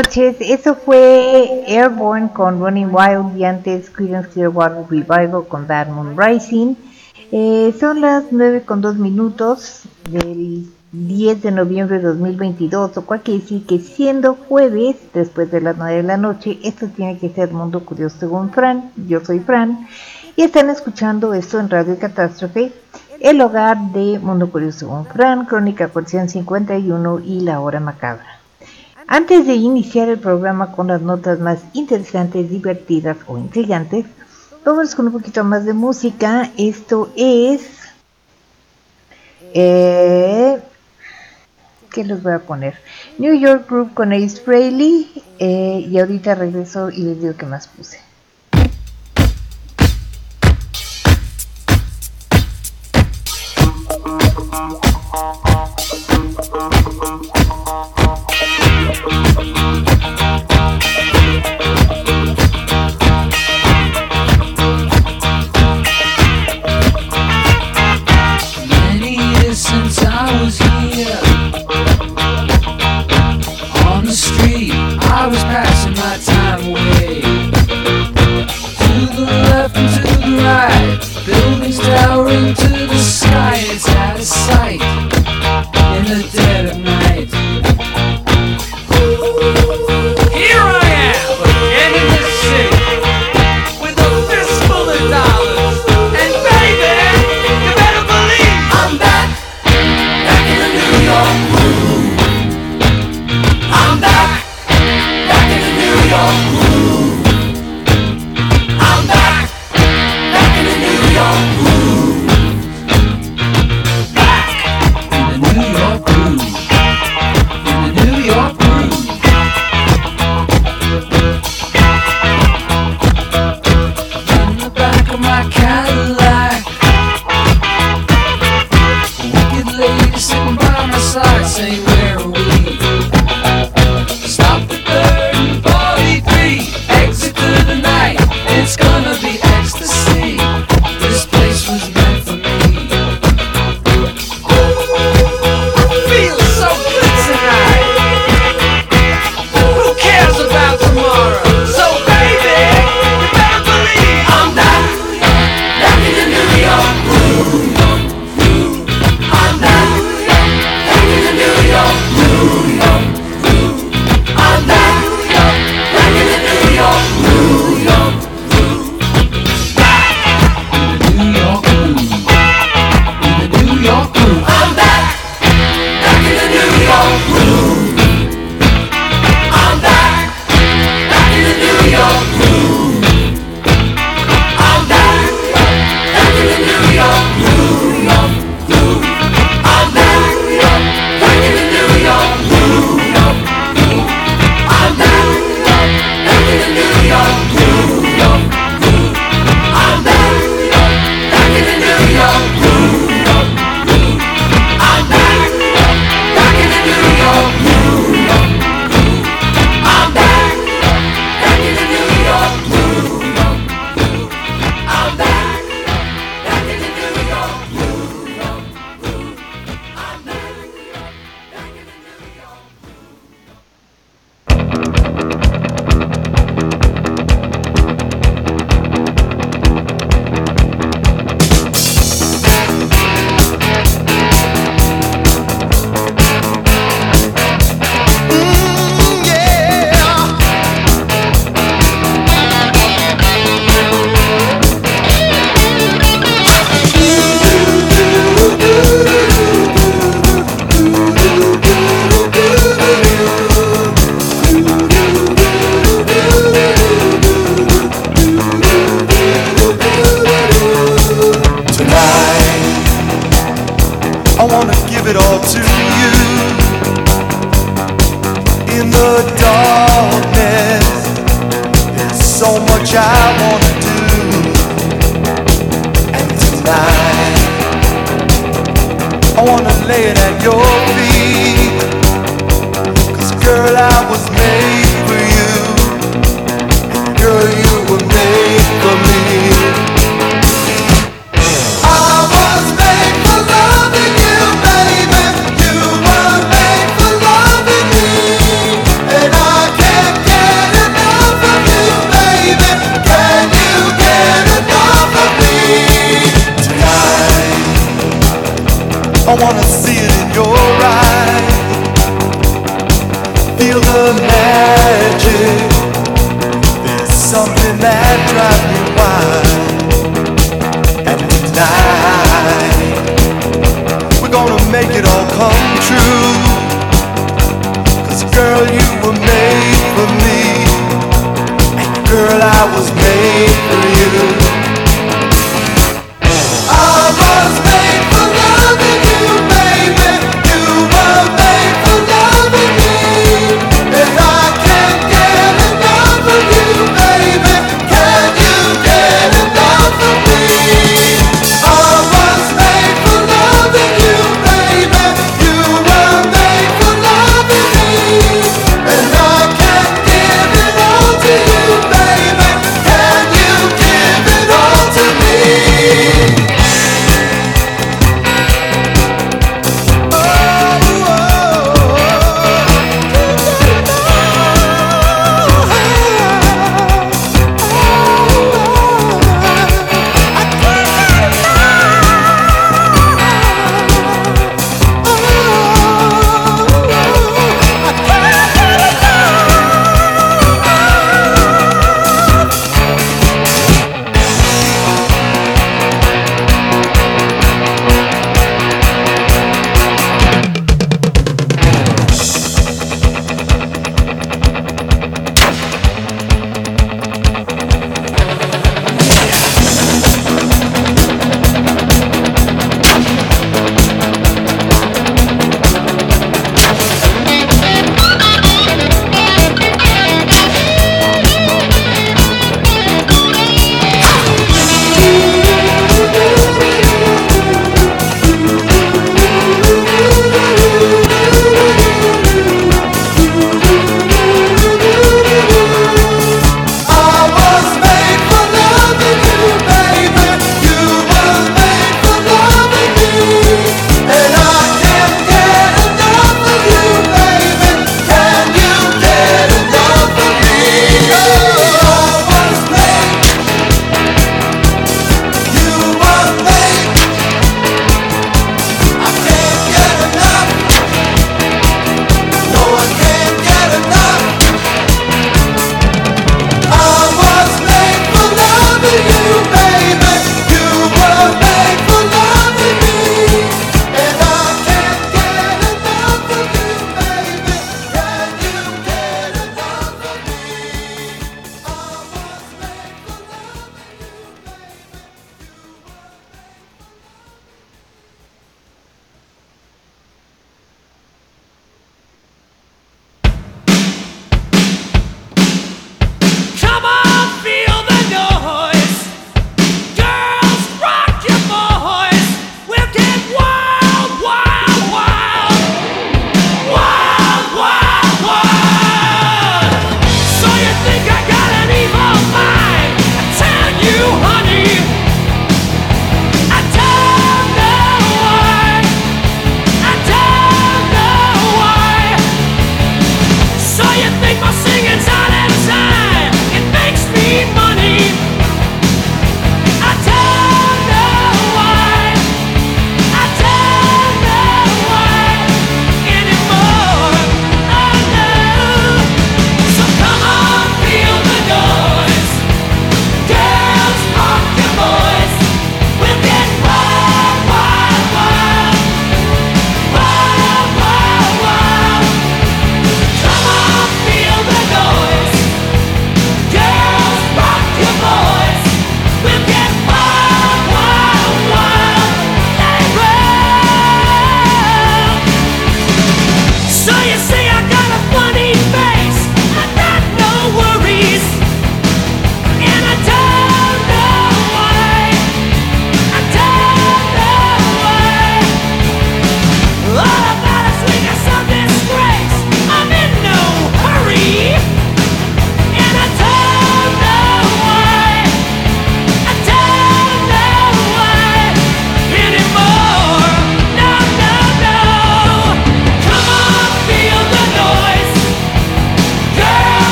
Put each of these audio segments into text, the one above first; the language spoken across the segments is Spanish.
Noches. Eso fue Airborne con Running Wild y antes Creedence Clearwater Revival con Bad Moon Rising. Eh, son las 9 con 2 minutos del 10 de noviembre de 2022, o cual quiere decir que siendo jueves, después de las 9 de la noche, esto tiene que ser Mundo Curioso según Fran. Yo soy Fran y están escuchando esto en Radio Catástrofe, el hogar de Mundo Curioso según Fran, Crónica Porción 51 y La Hora Macabra. Antes de iniciar el programa con las notas más interesantes, divertidas o intrigantes, vamos con un poquito más de música. Esto es... Eh, ¿Qué les voy a poner? New York Group con Ace Frehley eh, y ahorita regreso y les digo qué más puse. Bye.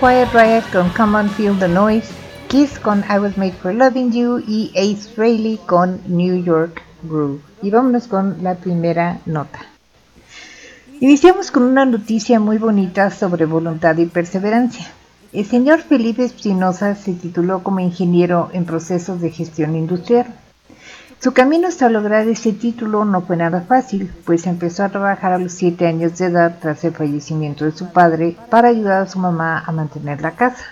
Quiet Riot con Come On Feel the Noise, Kiss con I Was Made for Loving You y Ace Frehley con New York Groove. Y vámonos con la primera nota. Iniciamos con una noticia muy bonita sobre voluntad y perseverancia. El señor Felipe Espinosa se tituló como ingeniero en procesos de gestión industrial. Su camino hasta lograr ese título no fue nada fácil, pues empezó a trabajar a los 7 años de edad tras el fallecimiento de su padre para ayudar a su mamá a mantener la casa.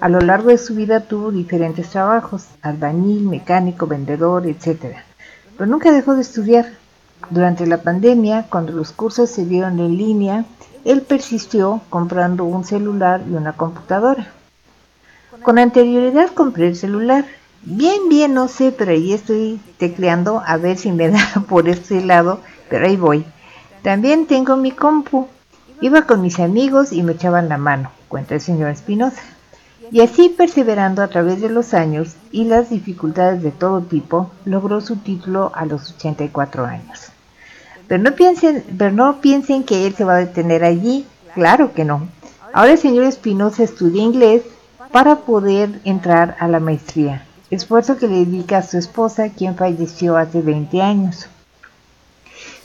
A lo largo de su vida tuvo diferentes trabajos, albañil, mecánico, vendedor, etc. Pero nunca dejó de estudiar. Durante la pandemia, cuando los cursos se dieron en línea, él persistió comprando un celular y una computadora. Con anterioridad compré el celular. Bien, bien, no sé, pero ahí estoy tecleando a ver si me da por este lado, pero ahí voy. También tengo mi compu. Iba con mis amigos y me echaban la mano, cuenta el señor Espinosa. Y así, perseverando a través de los años y las dificultades de todo tipo, logró su título a los 84 años. Pero no piensen, pero no piensen que él se va a detener allí, claro que no. Ahora el señor Espinosa estudia inglés para poder entrar a la maestría, esfuerzo que le dedica a su esposa, quien falleció hace 20 años.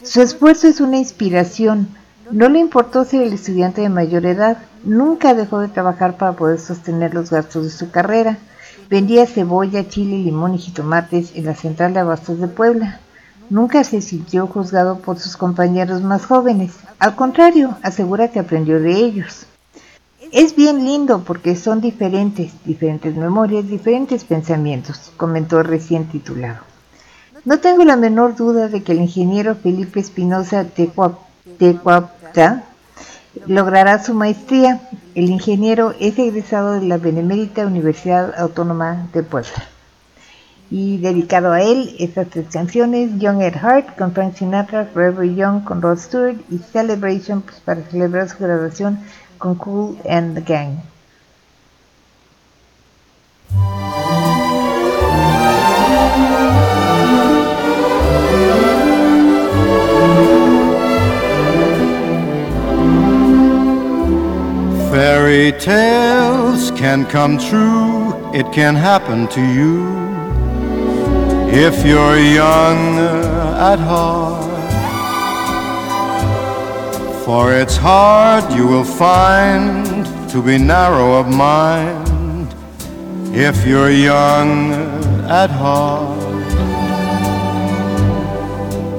Su esfuerzo es una inspiración. No le importó ser el estudiante de mayor edad, nunca dejó de trabajar para poder sostener los gastos de su carrera. Vendía cebolla, chile, limón y jitomates en la central de abastos de Puebla. Nunca se sintió juzgado por sus compañeros más jóvenes. Al contrario, asegura que aprendió de ellos. Es bien lindo porque son diferentes, diferentes memorias, diferentes pensamientos, comentó recién titulado. No tengo la menor duda de que el ingeniero Felipe Espinosa Tecuapta logrará su maestría. El ingeniero es egresado de la Benemérita Universidad Autónoma de Puebla y dedicado a él estas tres canciones Young at Heart con Frank Sinatra, Forever Young con Rod Stewart y Celebration pues, para celebrar su graduación and the Gang. Fairy tales can come true, it can happen to you. if you're young at heart. For it's hard, you will find, to be narrow of mind if you're young at heart.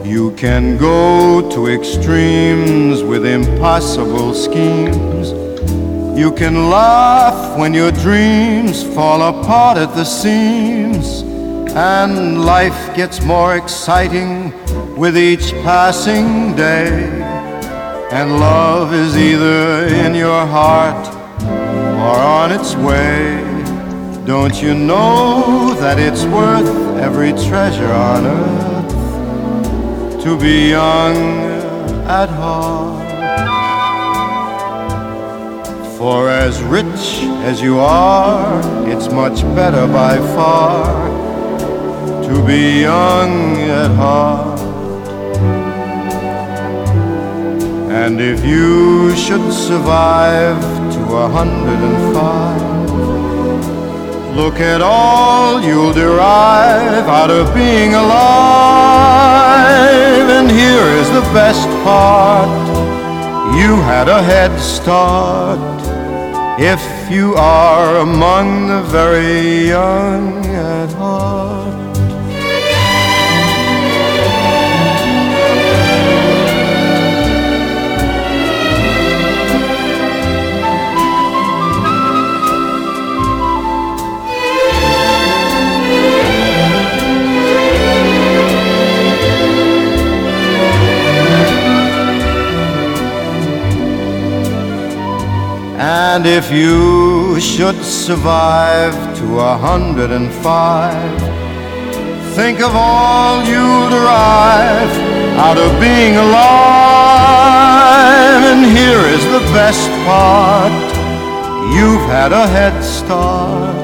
You can go to extremes with impossible schemes. You can laugh when your dreams fall apart at the seams and life gets more exciting with each passing day. And love is either in your heart or on its way. Don't you know that it's worth every treasure on earth to be young at heart? For as rich as you are, it's much better by far to be young at heart. And if you should survive to a hundred and five, look at all you'll derive out of being alive. And here is the best part you had a head start if you are among the very young And if you should survive to a hundred and five, think of all you'll derive out of being alive. And here is the best part you've had a head start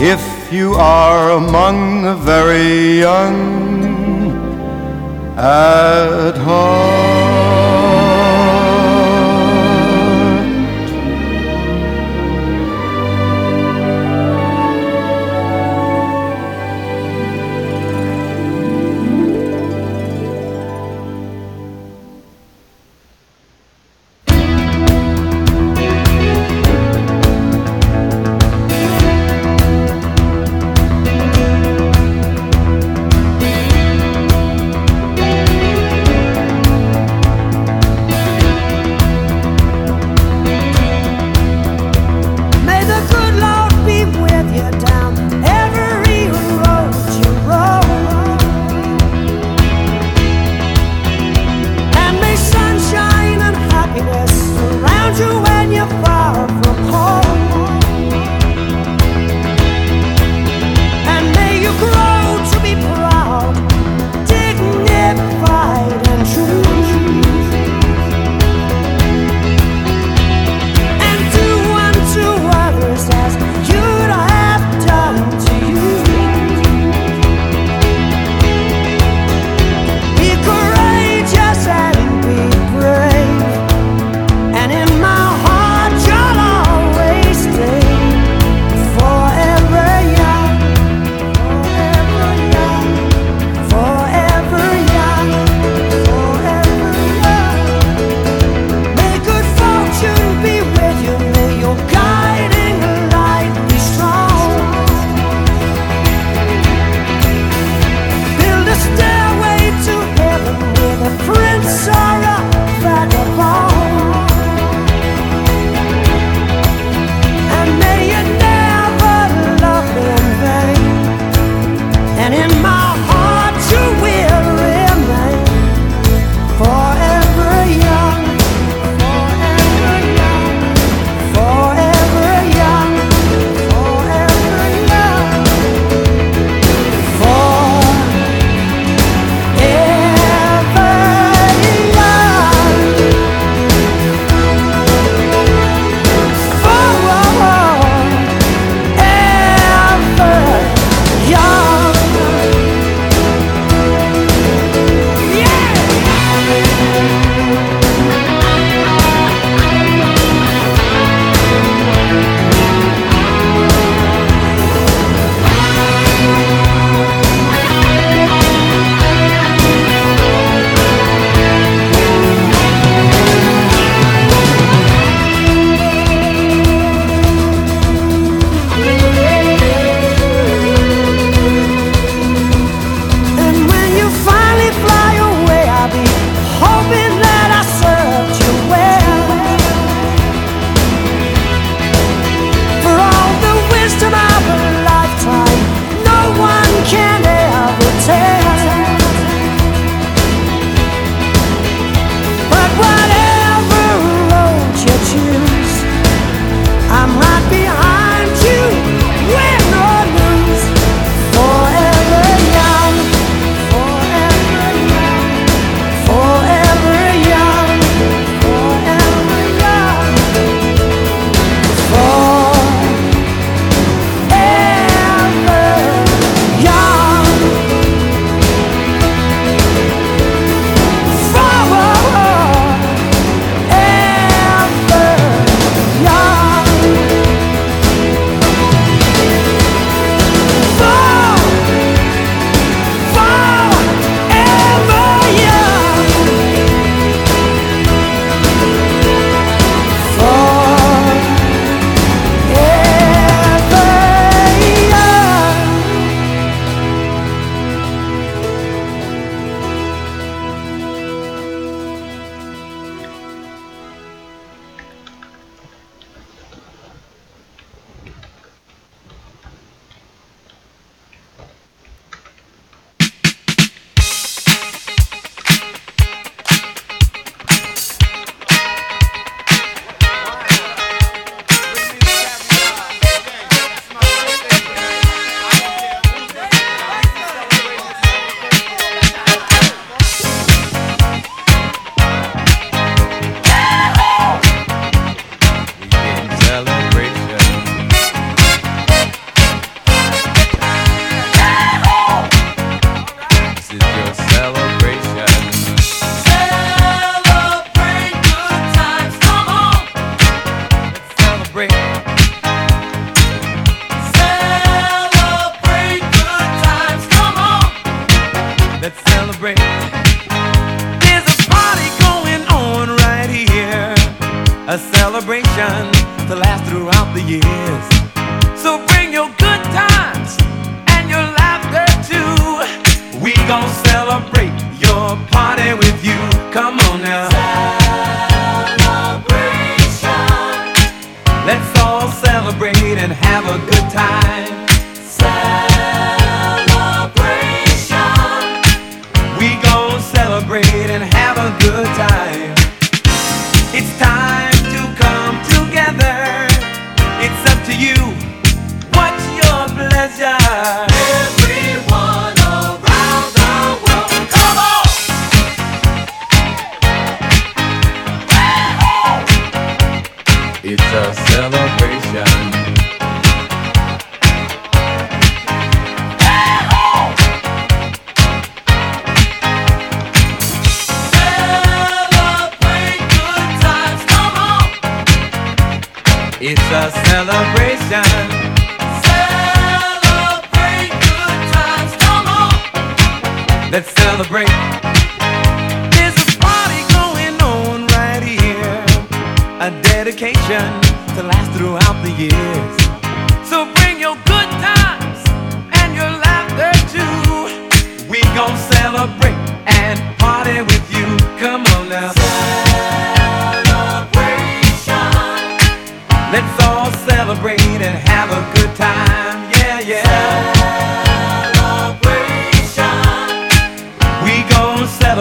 if you are among the very young at heart.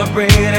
celebrate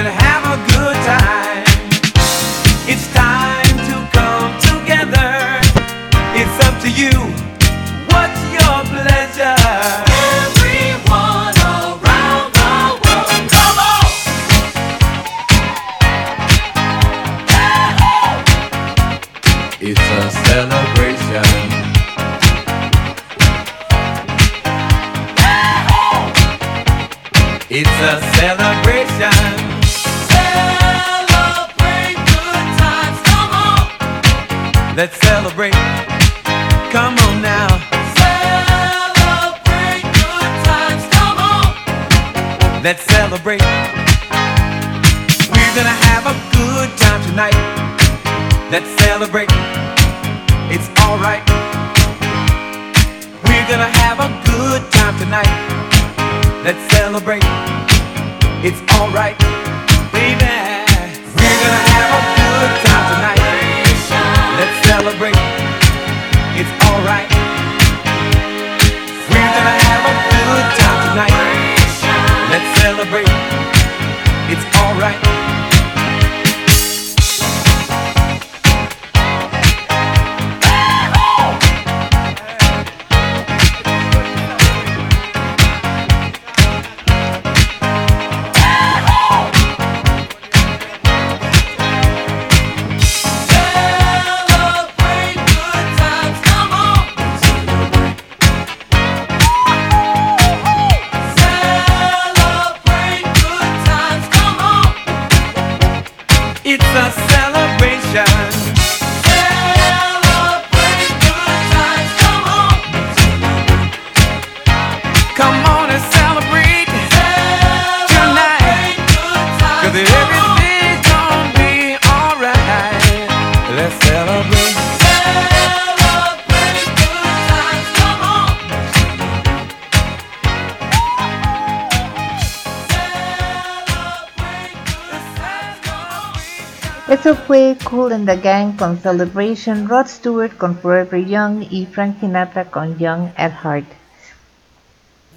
Gang con Celebration, Rod Stewart con Forever Young y Frank Sinatra con Young at Heart.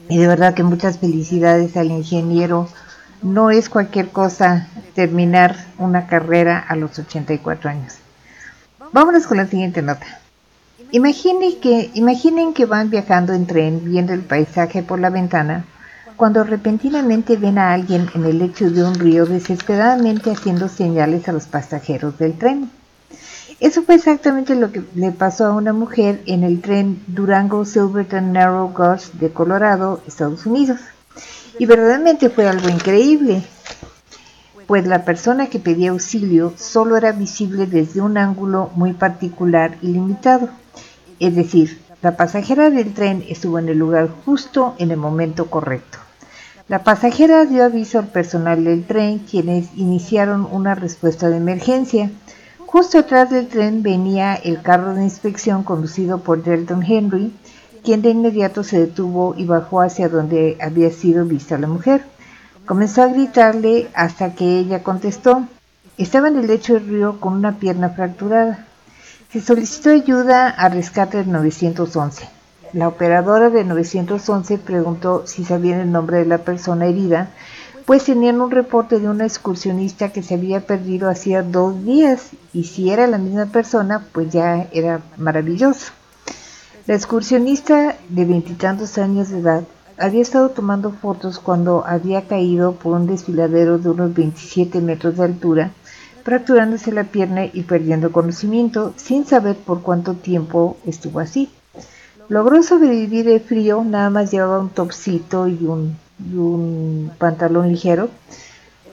Y de verdad que muchas felicidades al ingeniero. No es cualquier cosa terminar una carrera a los 84 años. Vámonos con la siguiente nota. Imaginen que, imaginen que van viajando en tren viendo el paisaje por la ventana cuando repentinamente ven a alguien en el lecho de un río desesperadamente haciendo señales a los pasajeros del tren. Eso fue exactamente lo que le pasó a una mujer en el tren Durango Silverton Narrow Gauge de Colorado, Estados Unidos. Y verdaderamente fue algo increíble, pues la persona que pedía auxilio solo era visible desde un ángulo muy particular y limitado. Es decir, la pasajera del tren estuvo en el lugar justo en el momento correcto. La pasajera dio aviso al personal del tren, quienes iniciaron una respuesta de emergencia. Justo atrás del tren venía el carro de inspección conducido por Delton Henry, quien de inmediato se detuvo y bajó hacia donde había sido vista la mujer. Comenzó a gritarle hasta que ella contestó. Estaba en el lecho del río con una pierna fracturada. Se solicitó ayuda a rescate del 911. La operadora de 911 preguntó si sabían el nombre de la persona herida, pues tenían un reporte de una excursionista que se había perdido hacía dos días y si era la misma persona, pues ya era maravilloso. La excursionista de veintitantos años de edad había estado tomando fotos cuando había caído por un desfiladero de unos 27 metros de altura, fracturándose la pierna y perdiendo conocimiento sin saber por cuánto tiempo estuvo así. Logró sobrevivir el frío, nada más llevaba un topsito y un, pantalón ligero,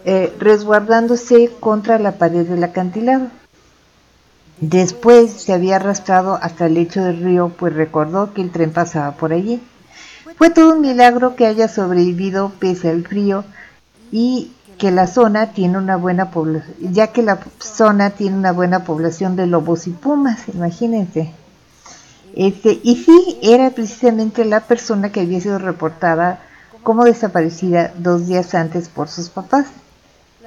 eh, resguardándose contra la pared del acantilado. Después se había arrastrado hasta el lecho del río, pues recordó que el tren pasaba por allí. Fue todo un milagro que haya sobrevivido pese al frío y que la zona tiene una buena población, ya que la zona tiene una buena población de lobos y pumas, imagínense. Este, y sí, era precisamente la persona que había sido reportada como desaparecida dos días antes por sus papás.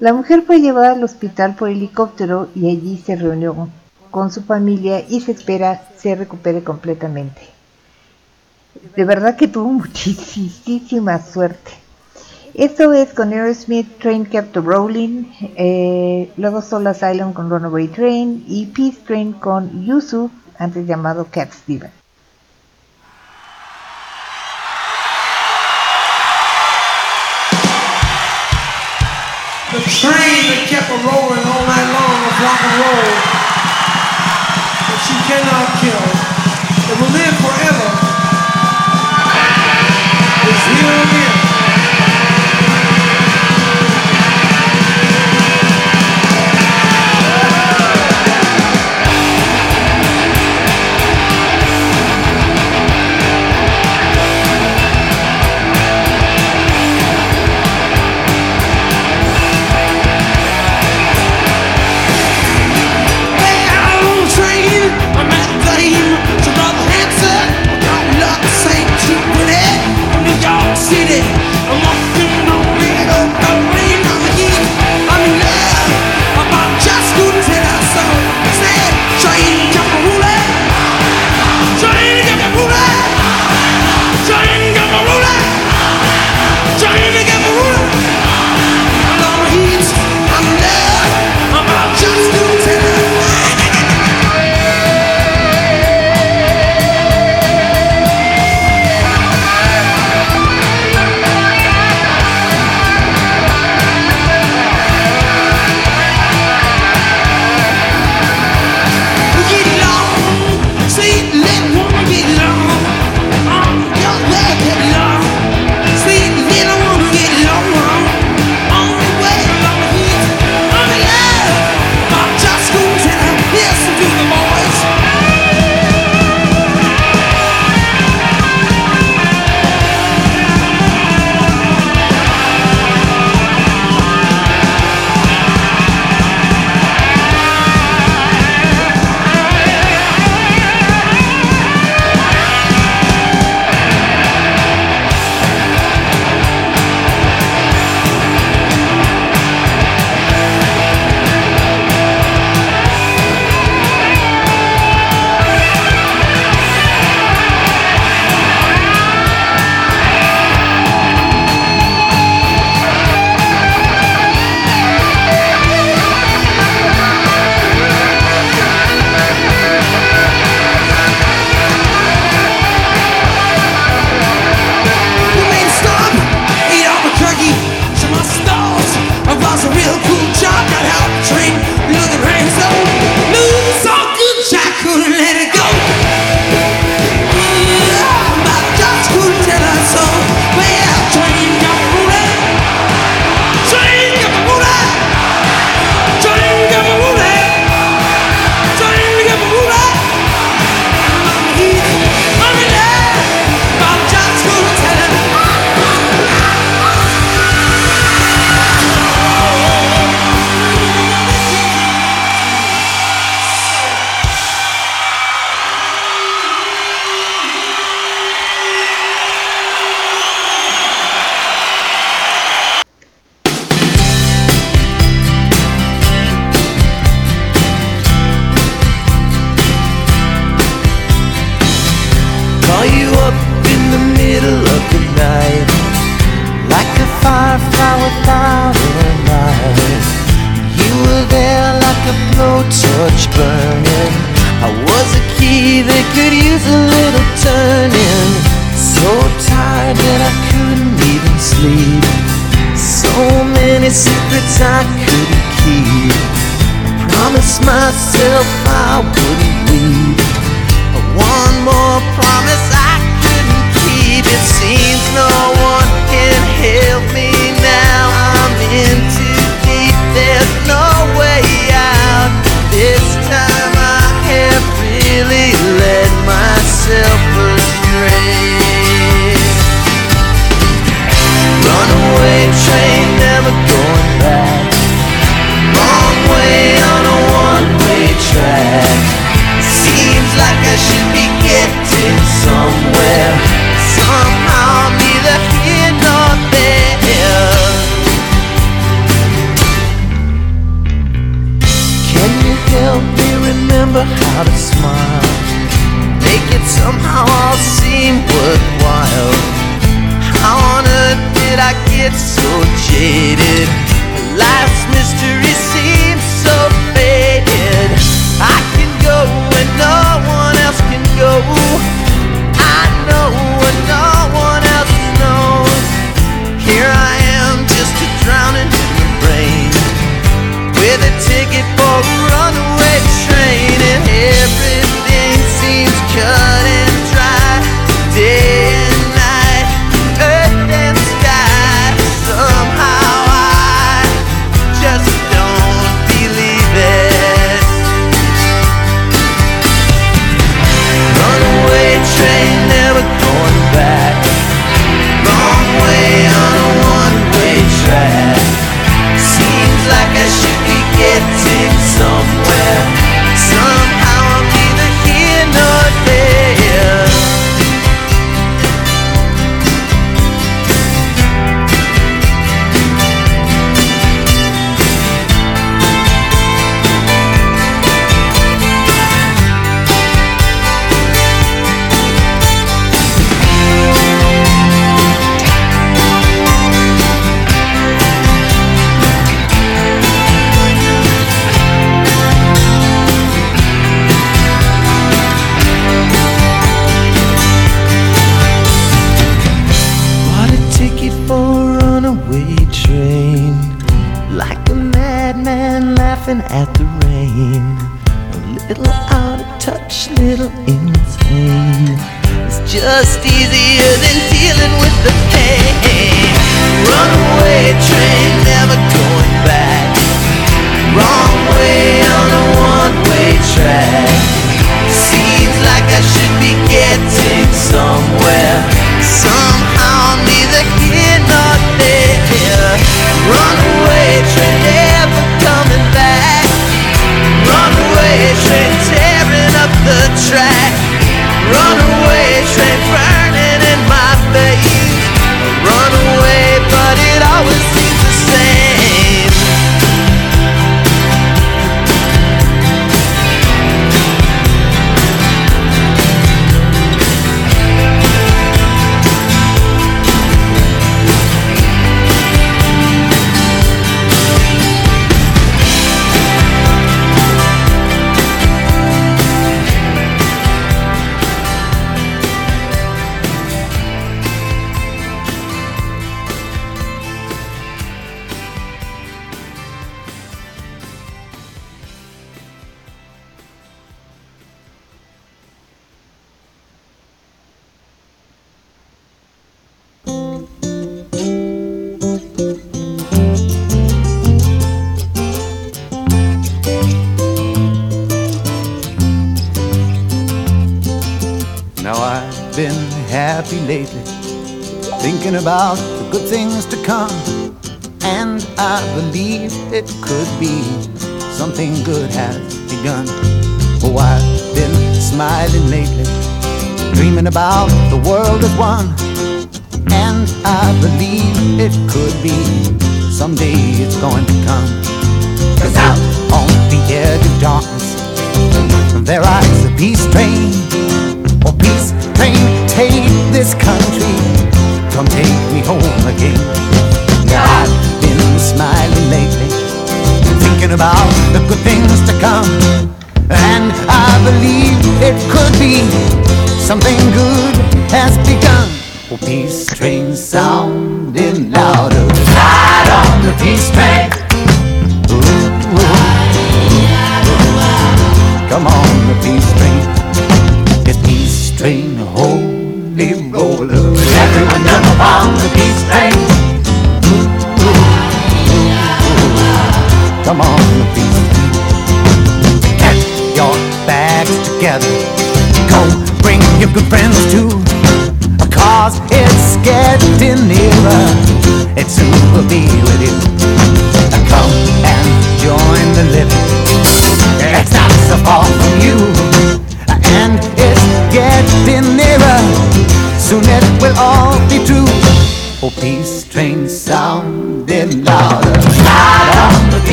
La mujer fue llevada al hospital por helicóptero y allí se reunió con su familia y se espera se recupere completamente. De verdad que tuvo muchísima suerte. Esto es con Aerosmith, Train Kept Rolling, eh, luego Soul Asylum con Runaway Train y Peace Train con Yusuf antes llamado Cat Steven. The train that kept her rolling all night long was rock and roll that she cannot kill. It will live forever. It's here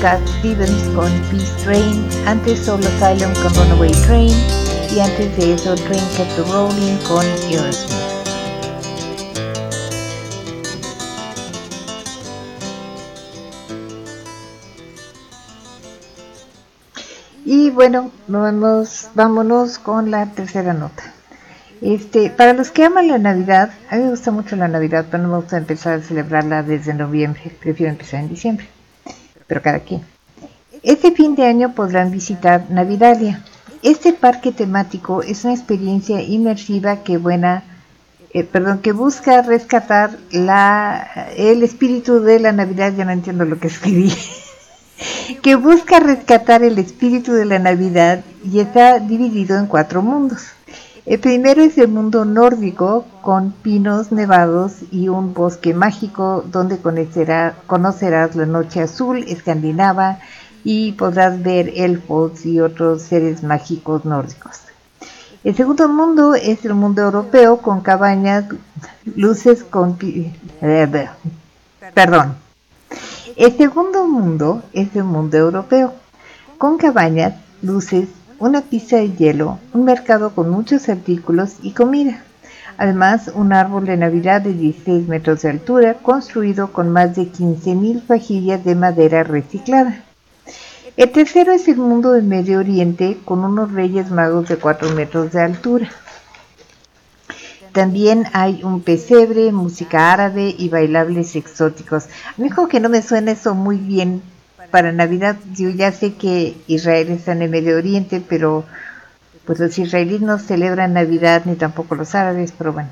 Cat Stevens con Peace Train, antes Soul Asylum con Runaway Train y antes de eso Train Kept Rolling con Aerosmith. Y bueno, vamos, vámonos con la tercera nota. Este, para los que aman la Navidad, a mí me gusta mucho la Navidad, pero no me gusta empezar a celebrarla desde noviembre, prefiero empezar en diciembre, pero cada quien. Este fin de año podrán visitar Navidalia. Este parque temático es una experiencia inmersiva que buena, eh, perdón, que busca rescatar la, el espíritu de la Navidad, ya no entiendo lo que escribí, que busca rescatar el espíritu de la Navidad y está dividido en cuatro mundos. El primero es el mundo nórdico con pinos nevados y un bosque mágico donde conocerá- conocerás la noche azul escandinava y podrás ver elfos y otros seres mágicos nórdicos. El segundo mundo es el mundo europeo con cabañas, luces con... Perdón. El segundo mundo es el mundo europeo con cabañas, luces, una pista de hielo, un mercado con muchos artículos y comida. Además, un árbol de Navidad de 16 metros de altura construido con más de 15.000 vajillas de madera reciclada. El tercero es el mundo del Medio Oriente con unos reyes magos de 4 metros de altura. También hay un pesebre, música árabe y bailables exóticos. A mí que no me suena eso muy bien para Navidad. Yo ya sé que Israel está en el Medio Oriente, pero pues los israelíes no celebran Navidad ni tampoco los árabes, pero bueno.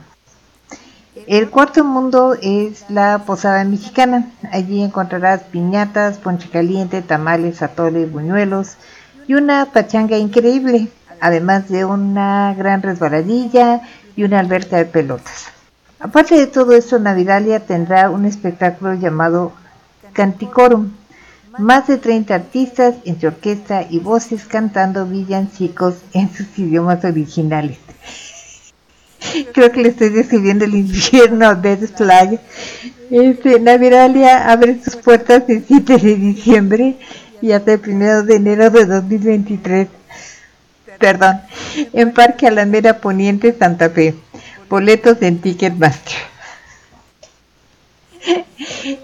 El cuarto mundo es la posada mexicana. Allí encontrarás piñatas, ponche caliente, tamales, atoles, buñuelos y una pachanga increíble, además de una gran resbaladilla y una alberca de pelotas. Aparte de todo esto, Navidalia tendrá un espectáculo llamado Canticorum. Más de 30 artistas entre orquesta y voces cantando villancicos en sus idiomas originales. Creo que le estoy describiendo el infierno de Flag. Este, Naviralia abre sus puertas el 7 de diciembre y hasta el 1 de enero de 2023. Perdón, en Parque Alameda Poniente, Santa Fe. Boletos en Ticketmaster.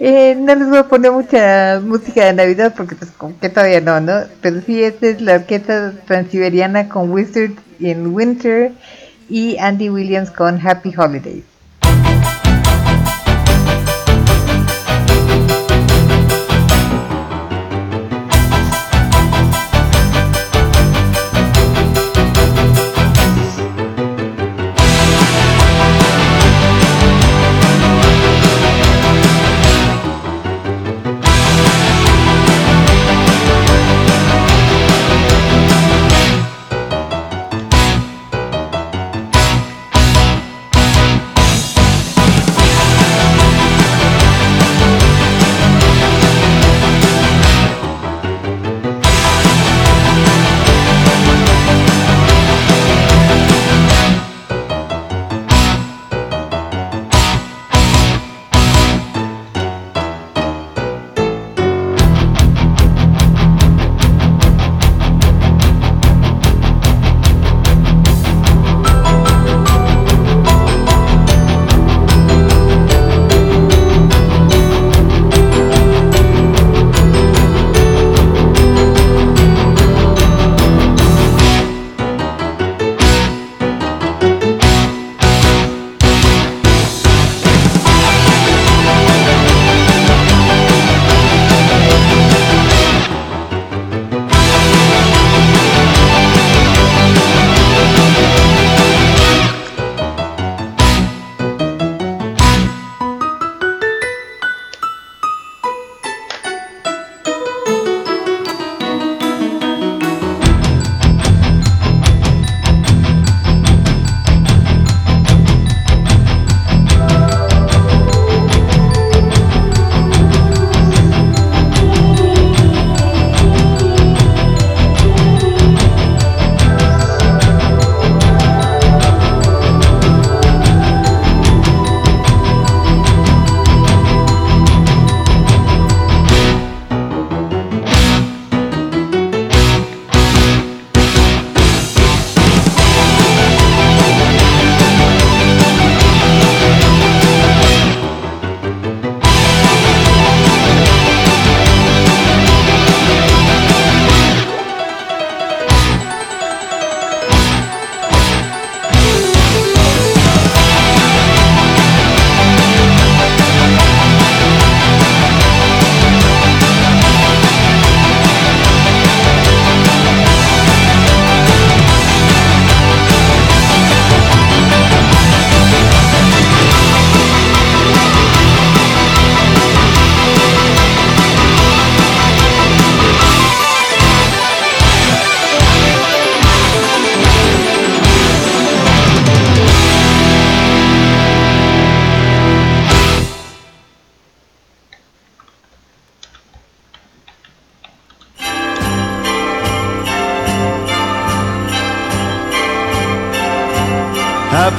Eh, no les voy a poner mucha música de Navidad porque pues que todavía no, ¿no? Pero sí, esta es la orquesta transiberiana con Wizard in Winter y Andy Williams con Happy Holidays.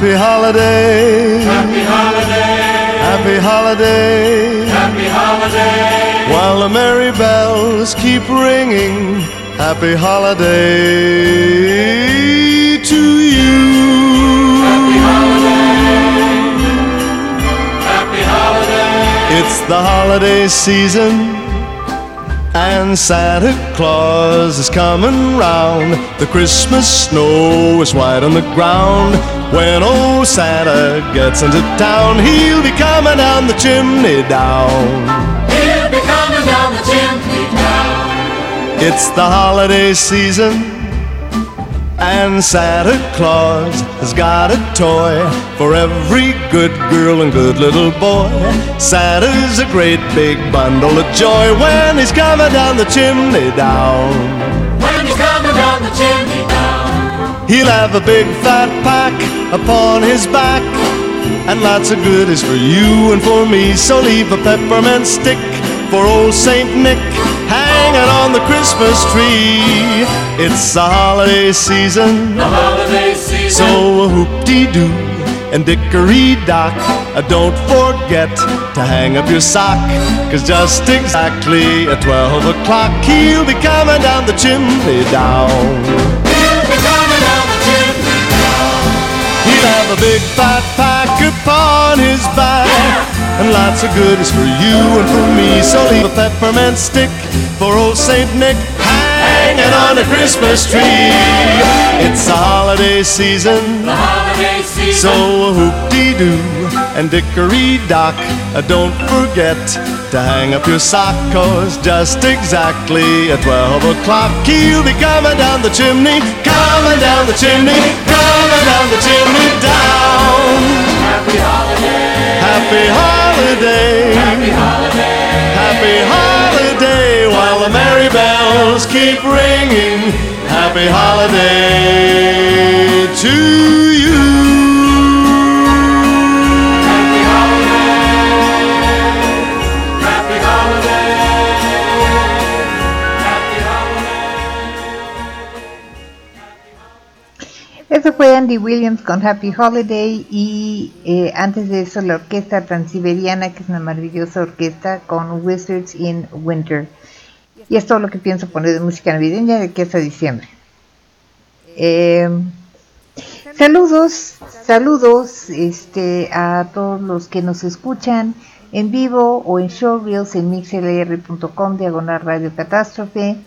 Happy holiday. Happy holiday. Happy holiday. Happy holiday. While the merry bells keep ringing. Happy holiday to you. Happy holiday. Happy holiday. It's the holiday season. And Santa Claus is coming round. The Christmas snow is white on the ground. When old Santa gets into town, he'll be coming down the chimney down. He'll be coming down the chimney down. It's the holiday season. And Santa Claus has got a toy for every good girl and good little boy. Santa's a great big bundle of joy when he's coming down the chimney down. When he's coming down the chimney down. He'll have a big fat pack upon his back. And lots of goodies for you and for me. So leave a peppermint stick for old Saint Nick hanging on the Christmas tree. It's the holiday season, The holiday season. so whoop-dee-doo and dickory-dock. Uh, don't forget to hang up your sock, cause just exactly at 12 o'clock he'll be coming down the chimney down. Big fat pack upon his back. And lots of goodies for you and for me. So leave a peppermint stick for old Saint Nick Hanging on the Christmas tree. It's the holiday season. The holiday season. So whoop-dee-doo and dickory-dock uh, Don't forget to hang up your sock Cause just exactly at 12 o'clock He'll be coming down the chimney Coming down the chimney Coming down the chimney down Happy holiday. Happy holiday Happy holiday. Happy holiday While the merry bells keep ringing Happy holiday to you Eso fue Andy Williams con Happy Holiday y eh, antes de eso la Orquesta Transiberiana, que es una maravillosa orquesta con Wizards in Winter. Y es todo lo que pienso poner de música navideña de aquí hasta diciembre. Eh, saludos, saludos este, a todos los que nos escuchan en vivo o en showreels en mixlr.com diagonal radio catástrofe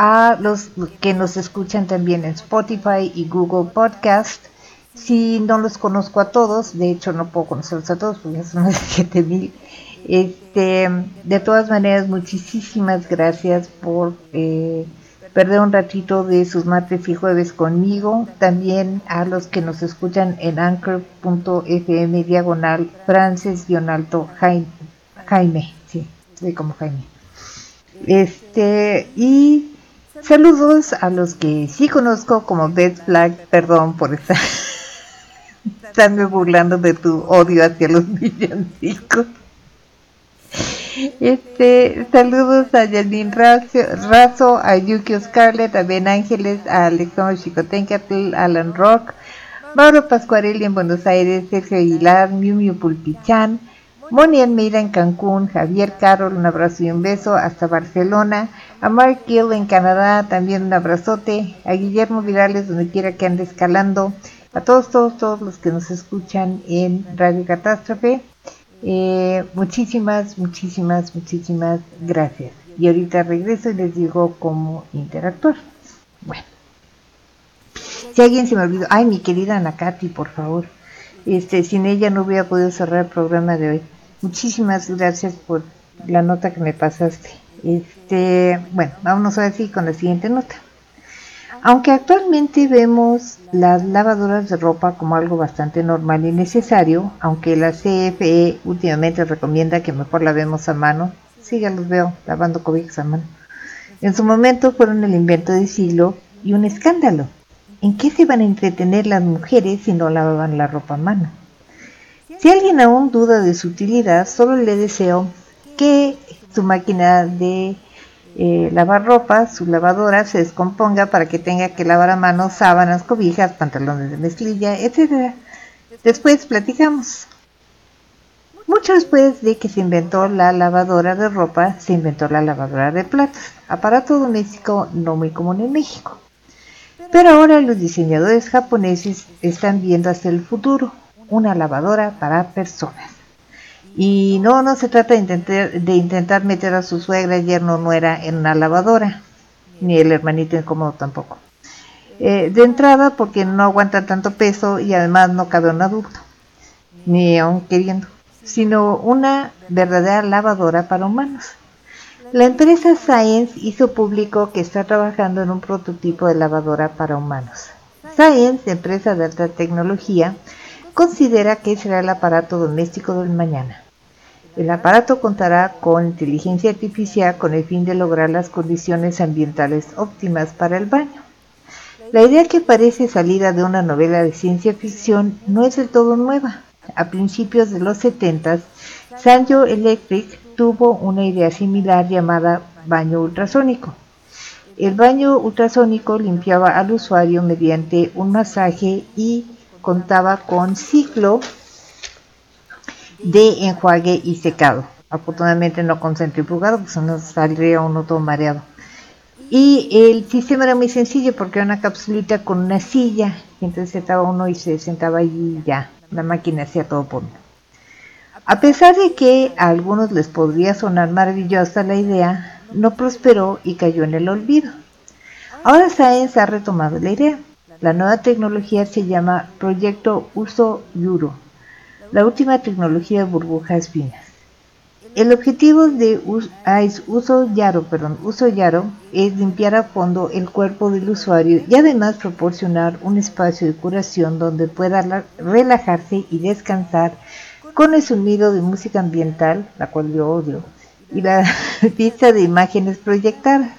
a los que nos escuchan también en Spotify y Google Podcast. Si no los conozco a todos, de hecho no puedo conocerlos a todos porque son más de 7000. Este, de todas maneras, muchísimas gracias por eh, perder un ratito de sus martes y jueves conmigo. También a los que nos escuchan en anchor.fm diagonal Frances-alto Jaime, sí, soy como Jaime. Este, y saludos a los que sí conozco como Beth Flag, perdón por estar, estarme burlando de tu odio hacia los villancicos. Este, saludos a Janine Razo, a Yukio Scarlett, a Ben Ángeles, a Alexander Chicotencatl, Alan Rock, Mauro Pascuarelli en Buenos Aires, Sergio Aguilar, Miu Miu Pulpichan, Moni Almeida en Cancún, Javier Carol, un abrazo y un beso hasta Barcelona, a Mark Gill en Canadá, también un abrazote, a Guillermo Virales donde quiera que ande escalando, a todos, todos, todos los que nos escuchan en Radio Catástrofe. Eh, muchísimas, muchísimas, muchísimas gracias. Y ahorita regreso y les digo cómo interactuar. Bueno. Si alguien se me olvidó, ay, mi querida Ana Katy, por favor. Este, sin ella no hubiera podido cerrar el programa de hoy. Muchísimas gracias por la nota que me pasaste. Este, bueno, vámonos ahora sí con la siguiente nota. Aunque actualmente vemos las lavadoras de ropa como algo bastante normal y necesario, aunque la CFE últimamente recomienda que mejor lavemos a mano, sí, ya los veo lavando cobijas a mano. En su momento fueron el invento del siglo y un escándalo. ¿En qué se van a entretener las mujeres si no lavaban la ropa a mano? Si alguien aún duda de su utilidad, solo le deseo que su máquina de eh, lavar ropa, su lavadora, se descomponga para que tenga que lavar a mano sábanas, cobijas, pantalones de mezclilla, etc. Después platicamos. Mucho después de que se inventó la lavadora de ropa, se inventó la lavadora de platos, aparato doméstico no muy común en México. Pero ahora los diseñadores japoneses están viendo hacia el futuro, una lavadora para personas. Y no, no se trata de intentar, de intentar meter a su suegra, yerno, nuera en una lavadora, ni el hermanito incómodo tampoco. Eh, de entrada porque no aguantan tanto peso y además no cabe un adulto, ni aun queriendo, sino una verdadera lavadora para humanos. La empresa Science hizo público que está trabajando en un prototipo de lavadora para humanos. Science, empresa de alta tecnología, considera que será el aparato doméstico del mañana. El aparato contará con inteligencia artificial con el fin de lograr las condiciones ambientales óptimas para el baño. La idea que parece salida de una novela de ciencia ficción no es del todo nueva. A principios de los 70, Sanyo Electric tuvo una idea similar llamada baño ultrasónico. El baño ultrasónico limpiaba al usuario mediante un masaje y contaba con ciclo de enjuague y secado. Afortunadamente no con centrifugado, pues no saldría uno todo mareado. Y el sistema era muy sencillo porque era una capsulita con una silla. Y entonces sentaba uno y se sentaba allí y ya. La máquina hacía todo por uno. A pesar de que a algunos les podría sonar maravillosa la idea, no prosperó y cayó en el olvido. Ahora Science ha retomado la idea. La nueva tecnología se llama Proyecto Uso Yuro, la última tecnología burbujas finas. El objetivo de uso Yaro, perdón, uso Yaro es limpiar a fondo el cuerpo del usuario y además proporcionar un espacio de curación donde pueda relajarse y descansar con el sonido de música ambiental, la cual yo odio, y la vista de imágenes proyectadas.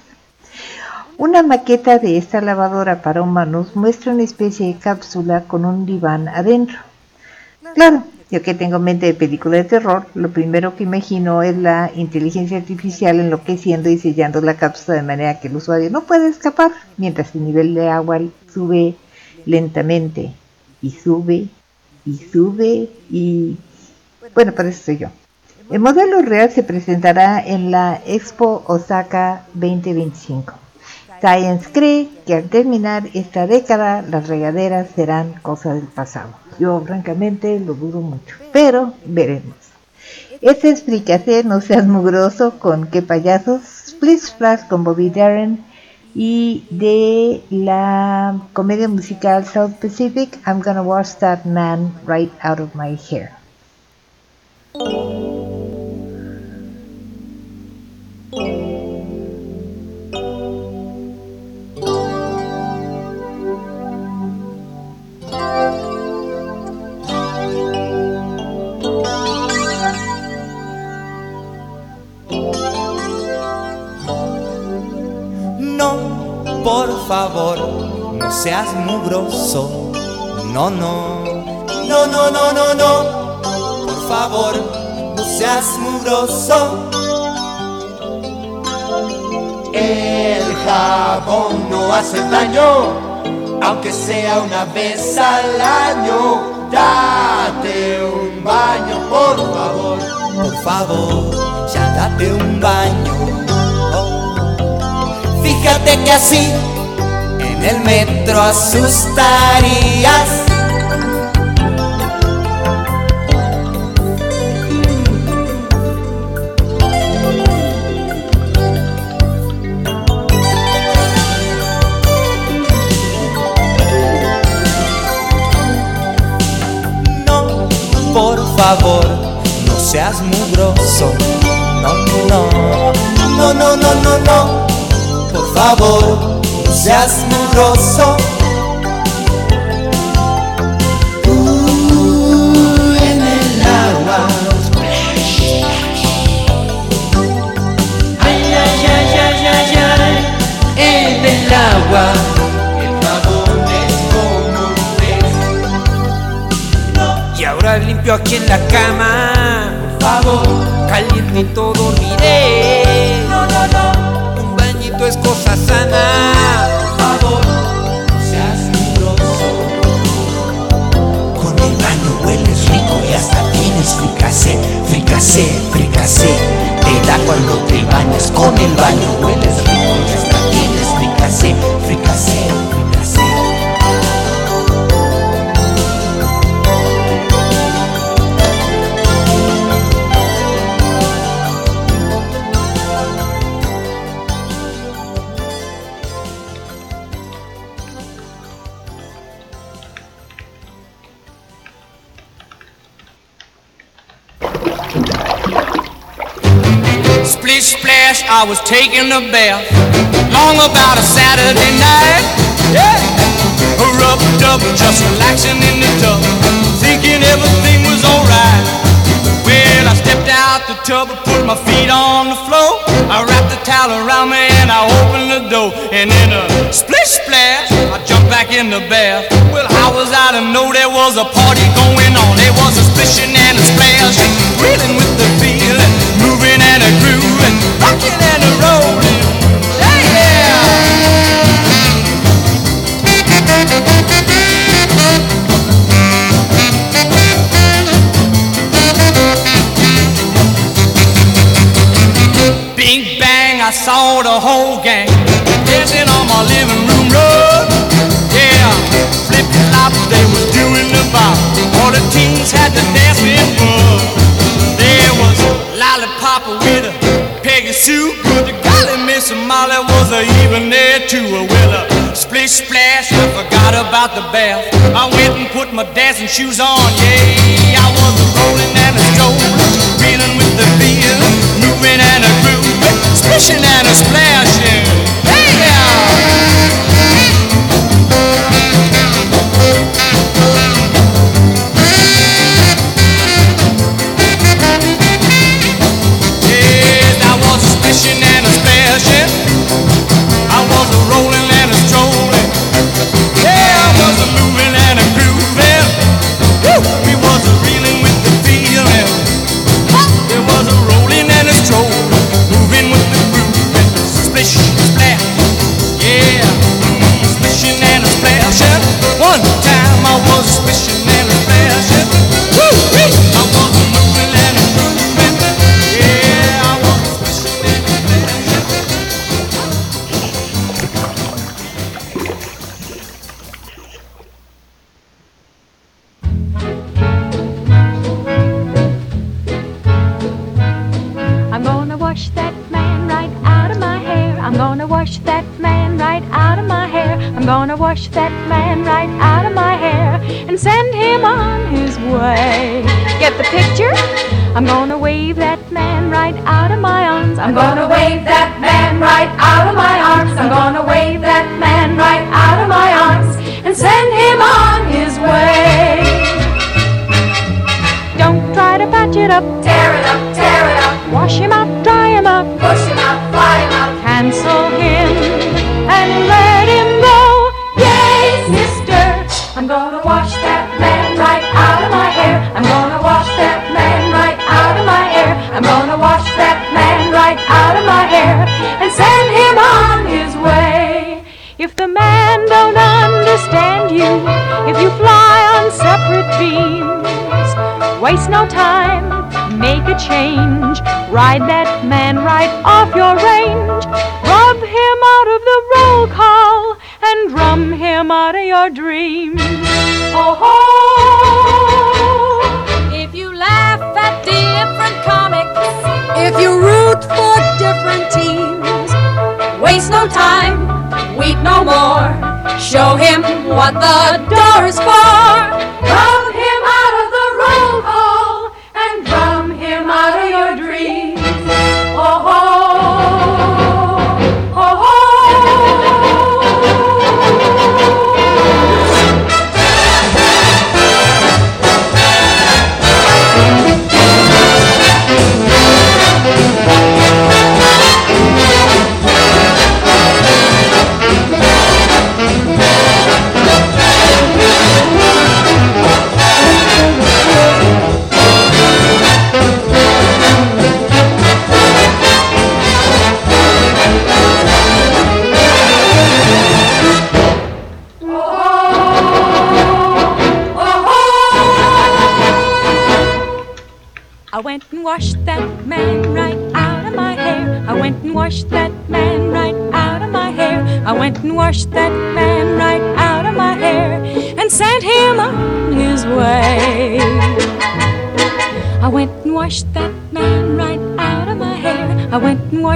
Una maqueta de esta lavadora para humanos muestra una especie de cápsula con un diván adentro. Claro, yo que tengo mente de película de terror, lo primero que imagino es la inteligencia artificial enloqueciendo y sellando la cápsula de manera que el usuario no puede escapar, mientras el nivel de agua sube lentamente y sube y sube y... Bueno, para eso soy yo. El modelo real se presentará en la Expo Osaka 2025. Science cree que al terminar esta década las regaderas serán cosa del pasado. Yo francamente lo dudo mucho, pero veremos. Este es Fricacé, no seas mugroso con qué payasos, Split Splash con Bobby Darren y de la comedia musical South Pacific, I'm Gonna Wash That Man Right Out of My Hair. No, no, no, no, no, no, no. Por favor, no seas mugroso. El jabón no hace daño, aunque sea una vez al año. Date un baño, por favor, por favor, ya date un baño. Fíjate que así en el metro asustarías. No, por favor, no seas mugroso. No, no, no, no, no, no, no, por favor seas mugroso. Uh, en el agua. Ay, ay, ay, ay, ay, ay, en el agua. El jabón es como. Y ahora limpio aquí en la cama. Por favor, caliente y todo dormiré. Es cosa sana. fricasé, fricasé, fricasé. Te da cuando te bañas con el baño, hueles rico y hasta tienes fricasé, fricasé, I was taking a bath long about a Saturday night. Yeah, rubbed up, just relaxing in the tub, thinking everything was alright. Well, I stepped out the tub, put my feet on the floor. I wrapped the towel around me and I opened the door. And in a splish splash, I jumped back in the bath. Well, how was I to know there was a party going on? There was I saw the whole gang dancing on my living room rug. Yeah, flip flop, they was doing the bop. All the teens had the dancing bug. There was Lollipop with a Peggy Sue. Good to golly, Miss Molly was a even there too. Well, a splish splash, I forgot about the bath. I went and put my dancing shoes on. Yeah, I was rolling and a strolling, reeling with the feel, and a splashing. Hey, Yes, I was and a splashing.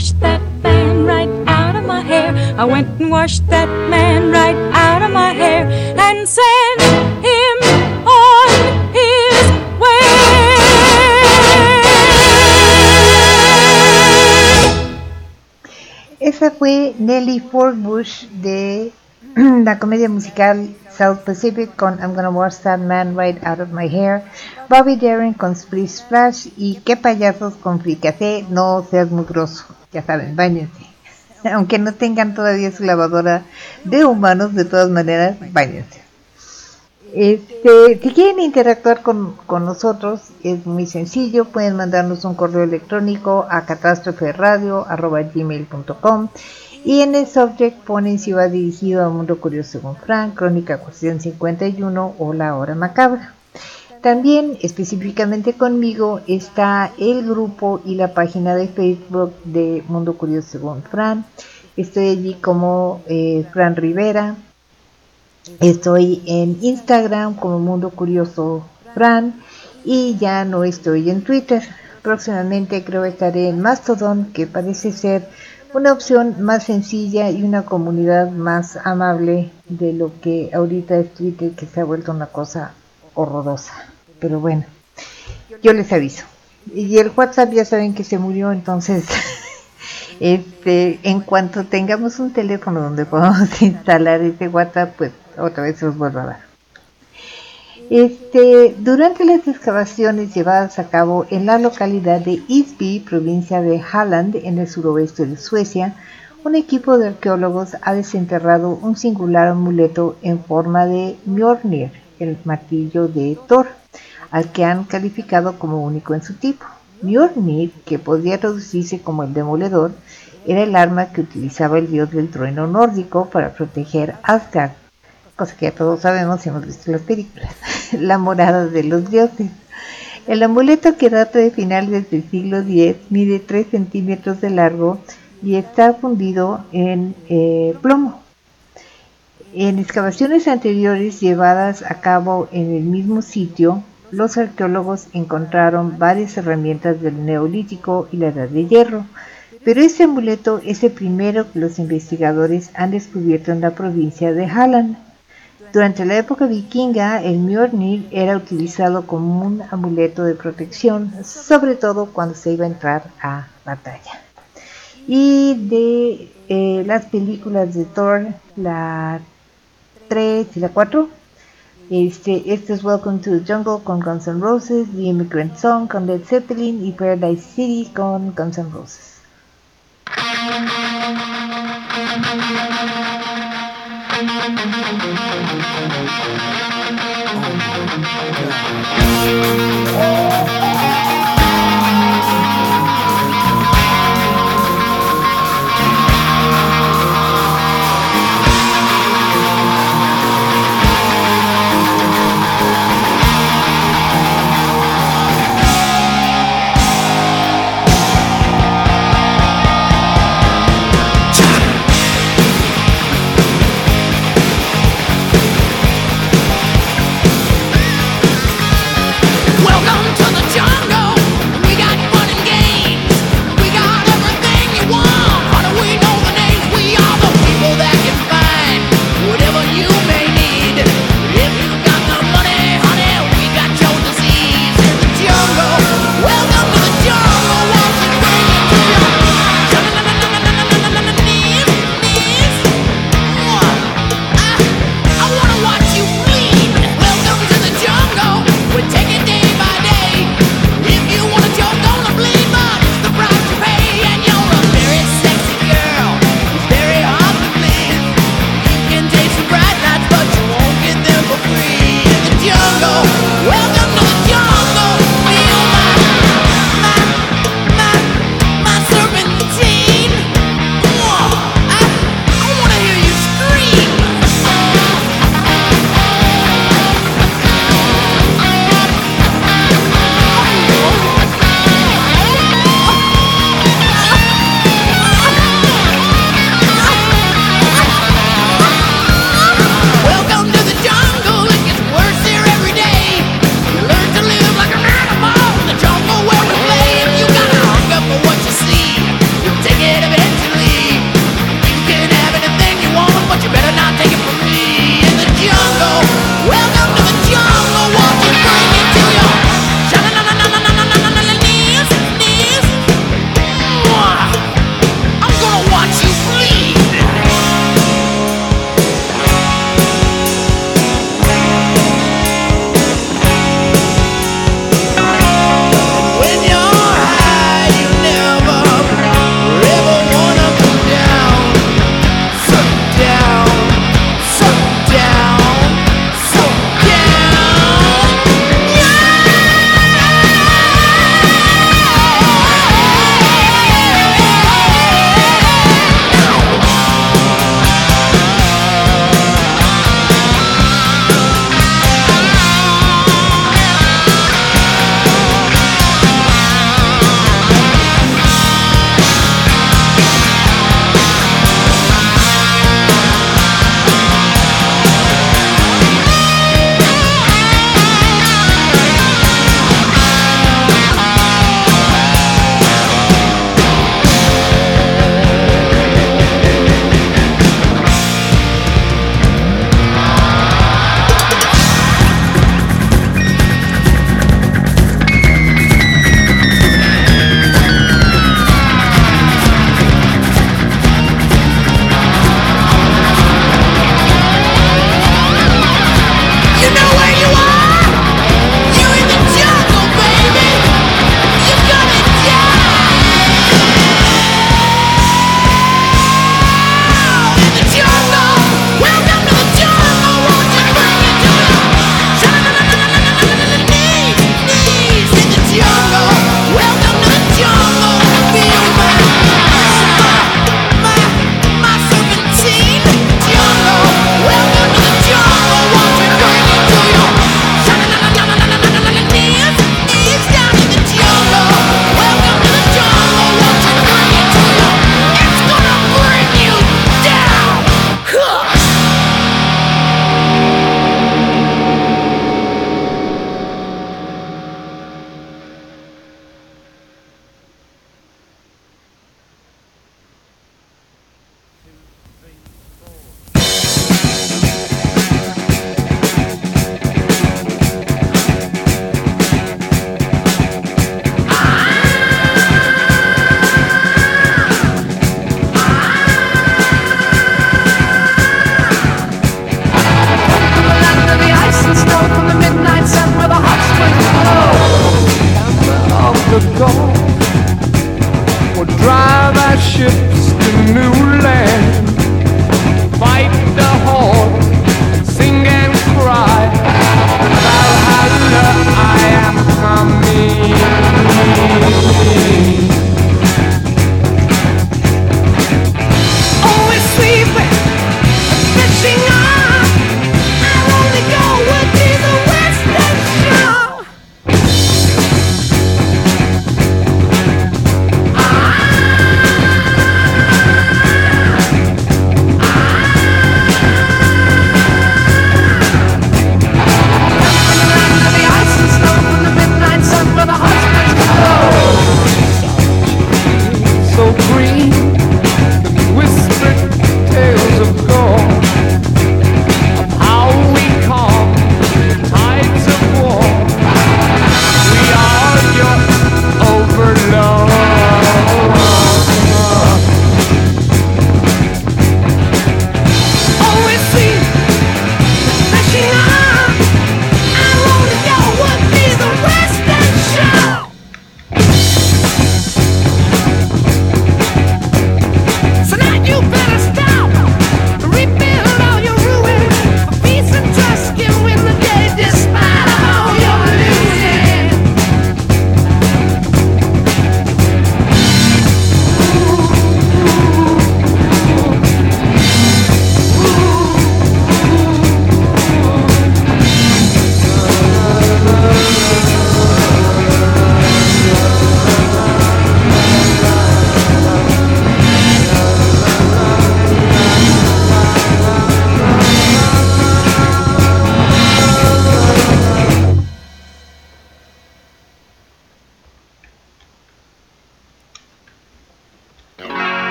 Washed that man right out of my hair. I went and washed that man right out of my hair and sent him on his way. Esa fue Nelly Forbush de la comedia musical South Pacific con I'm Gonna Wash That Man Right Out of My Hair, Bobby Darin con Splish Splash y qué payasos con Fricasé, no seas muy grosso, ya saben, bañense. Aunque no tengan todavía su lavadora de humanos, de todas maneras, bañense. Este, si quieren interactuar con, con nosotros, es muy sencillo, pueden mandarnos un correo electrónico a catástroferadio.gmail.com y en el subject ponen si va dirigido a Mundo Curioso según Frank, Crónica Cuestión 51 o La Hora Macabra. También específicamente conmigo está el grupo y la página de Facebook de Mundo Curioso según Fran. Estoy allí como eh, Fran Rivera. Estoy en Instagram como Mundo Curioso Fran y ya no estoy en Twitter. Próximamente creo estaré en Mastodon, que parece ser una opción más sencilla y una comunidad más amable de lo que ahorita es Twitter, que se ha vuelto una cosa horrorosa. Pero bueno, yo les aviso. Y el WhatsApp ya saben que se murió, entonces este, en cuanto tengamos un teléfono donde podamos instalar ese WhatsApp, pues otra vez os vuelvo a dar. Este, durante las excavaciones llevadas a cabo en la localidad de Isby, provincia de Halland, en el suroeste de Suecia, un equipo de arqueólogos ha desenterrado un singular amuleto en forma de Mjolnir, el martillo de Thor, al que han calificado como único en su tipo. Mjolnir, que podría traducirse como el demoledor, era el arma que utilizaba el dios del trueno nórdico para proteger Asgard, cosa que ya todos sabemos si hemos visto las películas, la morada de los dioses. El amuleto que data de finales del siglo X mide 3 centímetros de largo y está fundido en eh, plomo. En excavaciones anteriores llevadas a cabo en el mismo sitio, los arqueólogos encontraron varias herramientas del neolítico y la edad de hierro, pero este amuleto es el primero que los investigadores han descubierto en la provincia de Halland. Durante la época vikinga, el Mjolnir era utilizado como un amuleto de protección, sobre todo cuando se iba a entrar a batalla. Y de eh, las películas de Thor, la 3 y la 4, este, es Welcome to the Jungle con Guns N' Roses, The Immigrant Song con Led Zeppelin y Paradise City con Guns N' Roses. Welcome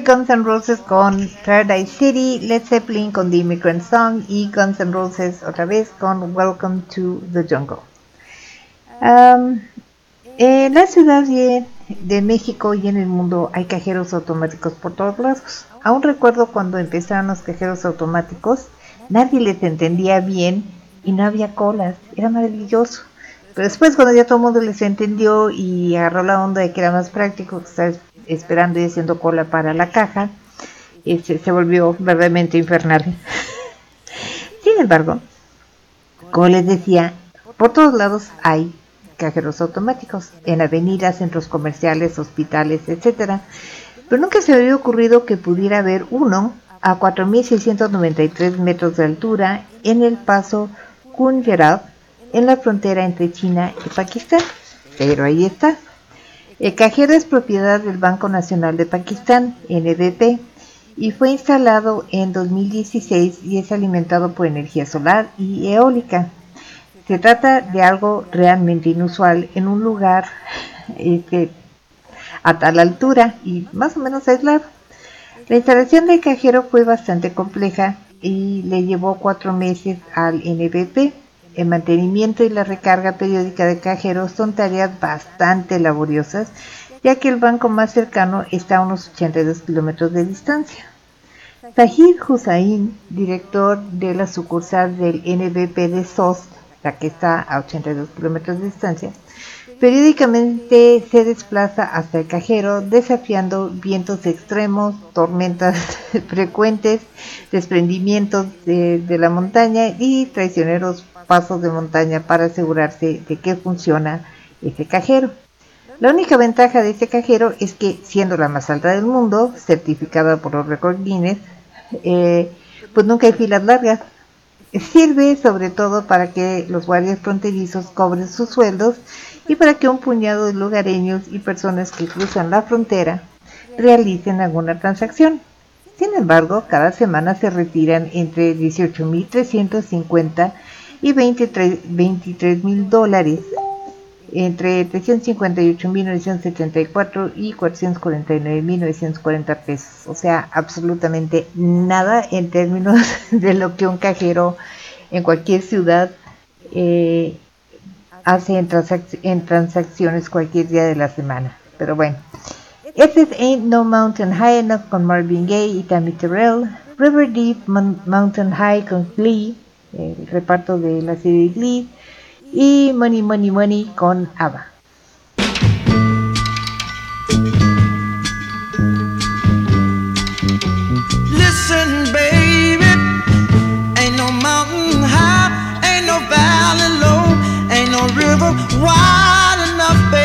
Guns N' Roses con Paradise City, Led Zeppelin con The Immigrant Song y Guns N' Roses otra vez con Welcome to the Jungle. Um, en la ciudad de, México y en el mundo hay cajeros automáticos por todos lados. Aún recuerdo cuando empezaron los cajeros automáticos, nadie les entendía bien y no había colas, era maravilloso. Pero después cuando ya todo el mundo les entendió y agarró la onda de que era más práctico estar esperando y haciendo cola para la caja, este, se volvió verdaderamente infernal. Sin embargo, como les decía, por todos lados hay cajeros automáticos, en avenidas, centros comerciales, hospitales, etcétera. Pero nunca se había ocurrido que pudiera haber uno a 4.693 metros de altura en el paso Kunjerab, en la frontera entre China y Pakistán. Pero ahí está. El cajero es propiedad del Banco Nacional de Pakistán, NBP, y fue instalado en 2016 y es alimentado por energía solar y eólica. Se trata de algo realmente inusual en un lugar este, a tal altura y más o menos aislado. La instalación del cajero fue bastante compleja y le llevó cuatro meses al NBP. El mantenimiento y la recarga periódica de cajeros son tareas bastante laboriosas, ya que el banco más cercano está a unos 82 kilómetros de distancia. Tahir Hussain, director de la sucursal del NBP de SOS, la que está a 82 kilómetros de distancia, periódicamente se desplaza hasta el cajero desafiando vientos extremos, tormentas frecuentes, desprendimientos de, la montaña y traicioneros pasos de montaña para asegurarse de que funciona ese cajero. La única ventaja de este cajero es que siendo la más alta del mundo, certificada por los Record Guinness, eh, pues nunca hay filas largas. Sirve sobre todo para que los guardias fronterizos cobren sus sueldos y para que un puñado de lugareños y personas que cruzan la frontera realicen alguna transacción. Sin embargo, cada semana se retiran entre 18.350 y 23 mil dólares, entre 358.974 y 449.940 pesos. O sea, absolutamente nada en términos de lo que un cajero en cualquier ciudad eh, hace en, transac en, transacciones cualquier día de la semana. Pero bueno, este es Ain't No Mountain High Enough con Marvin Gaye y Tammy Terrell, River Deep Mountain High con Glee, el reparto de la serie Glee, y Money Money Money con ABBA. River wide enough, baby.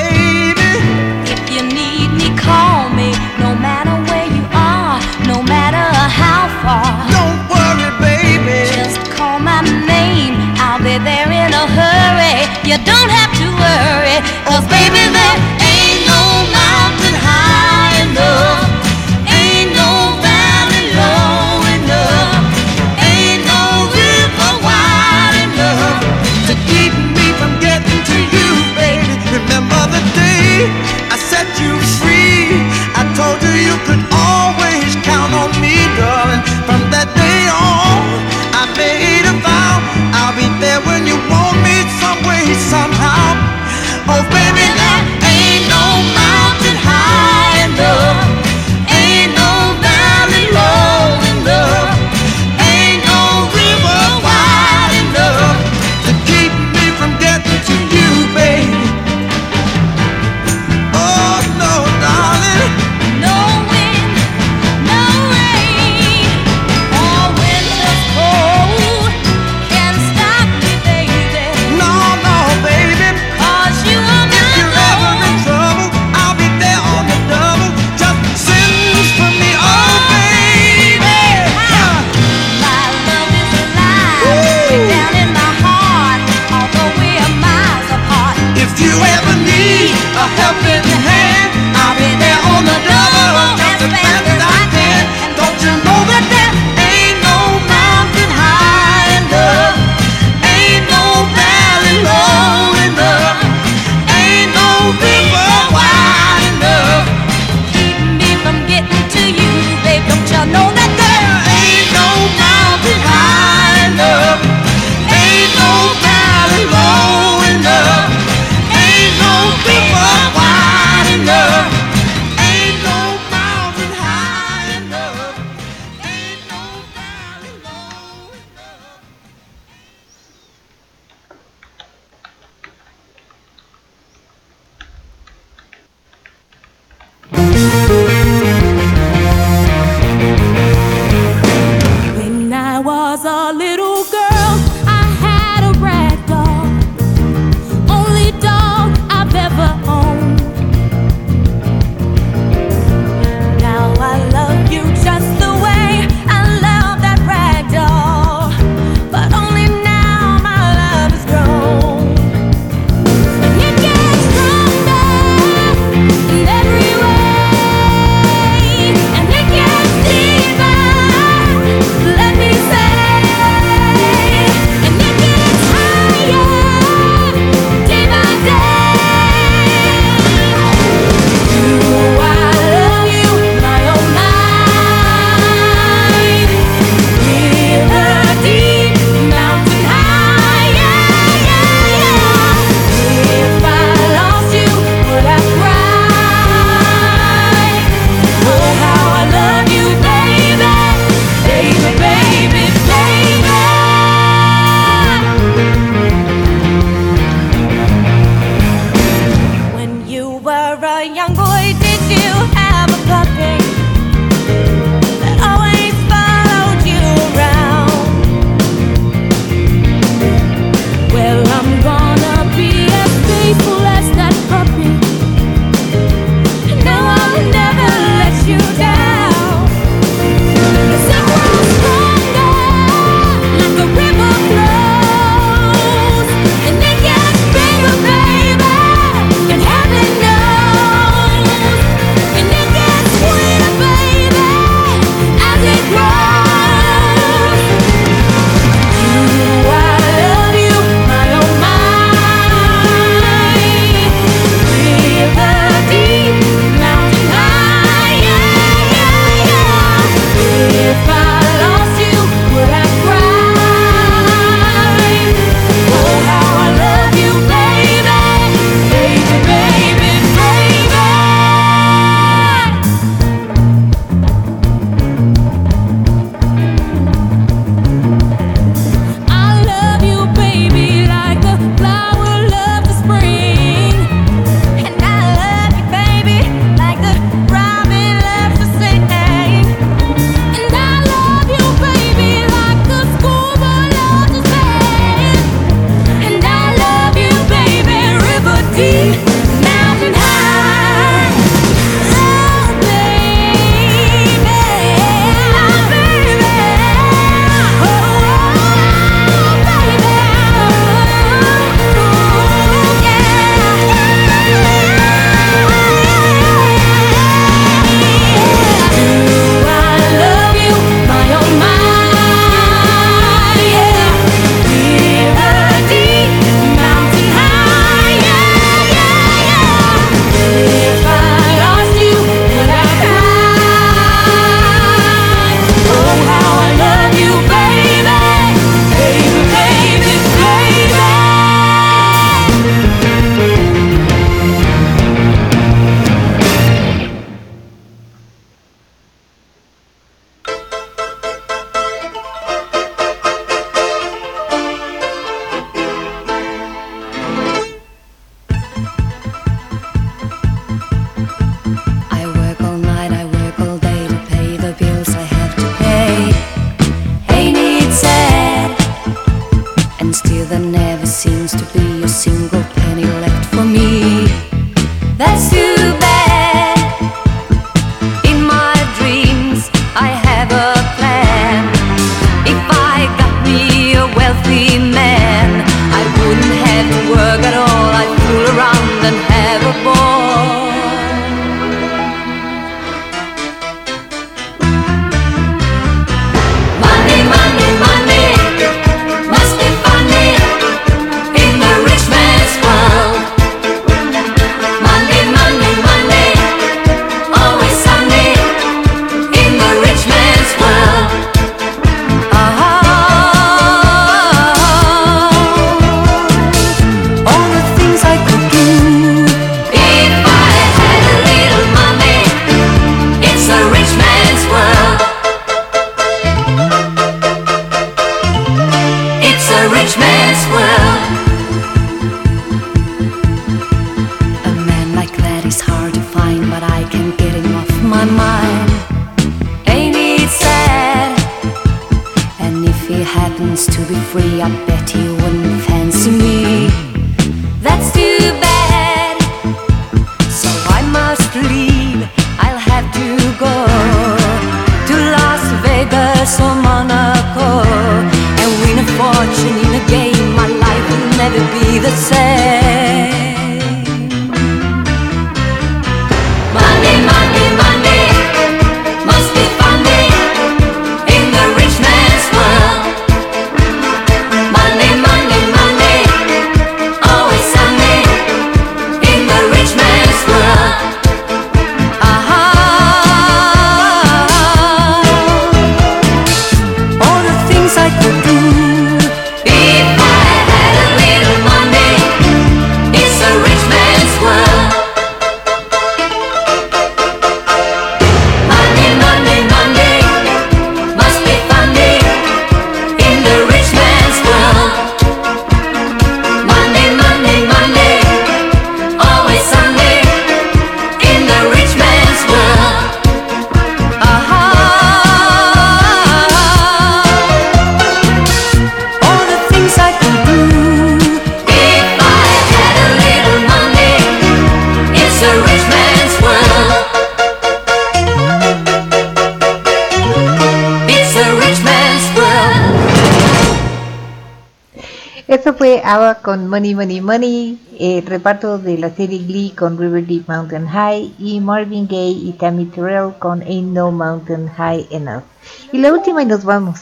Money Money Money, el reparto de la serie Glee con River Deep Mountain High y Marvin Gaye y Tammy Terrell con Ain't No Mountain High Enough. Y la última y nos vamos.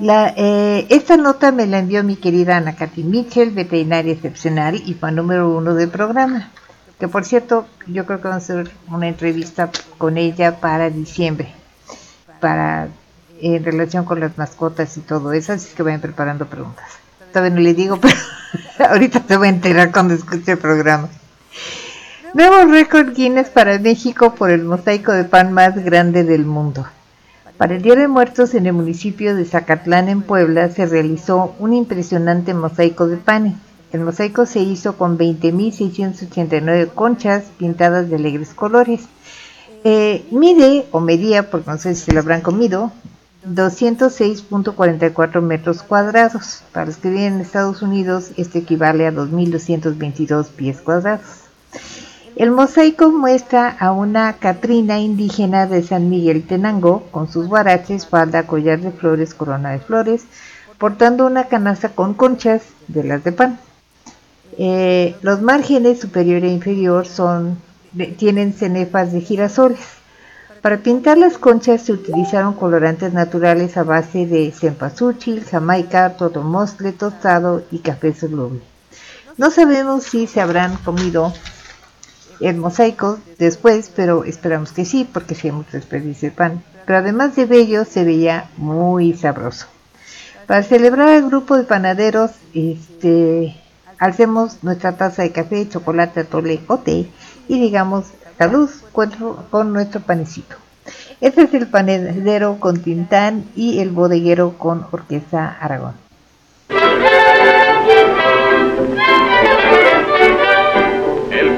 La, eh, esta nota me la envió mi querida Ana Katy Mitchell, veterinaria excepcional y fan número uno del programa. Que por cierto, yo creo que vamos a hacer una entrevista con ella para diciembre. Para en relación con las mascotas y todo eso, así que vayan preparando preguntas. Todavía no le digo, pero ahorita se va a enterar cuando escuche el programa. Nuevo récord Guinness para México por el mosaico de pan más grande del mundo. Para el Día de Muertos en el municipio de Zacatlán, en Puebla, se realizó un impresionante mosaico de panes. El mosaico se hizo con 20.689 conchas pintadas de alegres colores. Eh, mide, o medía, porque no sé si se lo habrán comido, 206.44 metros cuadrados. Para los que viven en Estados Unidos, esto equivale a 2.222 pies cuadrados. El mosaico muestra a una Catrina indígena de San Miguel Tenango con sus guaraches, falda, collar de flores, corona de flores, portando una canasta con conchas de las de pan. Eh, los márgenes superior e inferior son, tienen cenefas de girasoles. Para pintar las conchas se utilizaron colorantes naturales a base de cempasúchil, jamaica, totomostle tostado y café soluble. No sabemos si se habrán comido el mosaico después, pero esperamos que sí, porque hay mucho desperdicio de pan. Pero además de bello, se veía muy sabroso. Para celebrar al grupo de panaderos, este, hacemos nuestra taza de café, chocolate, atole o té y digamos salud con, con nuestro panecito. Este es el panadero con Tintán y el bodeguero con Orquesta Aragón.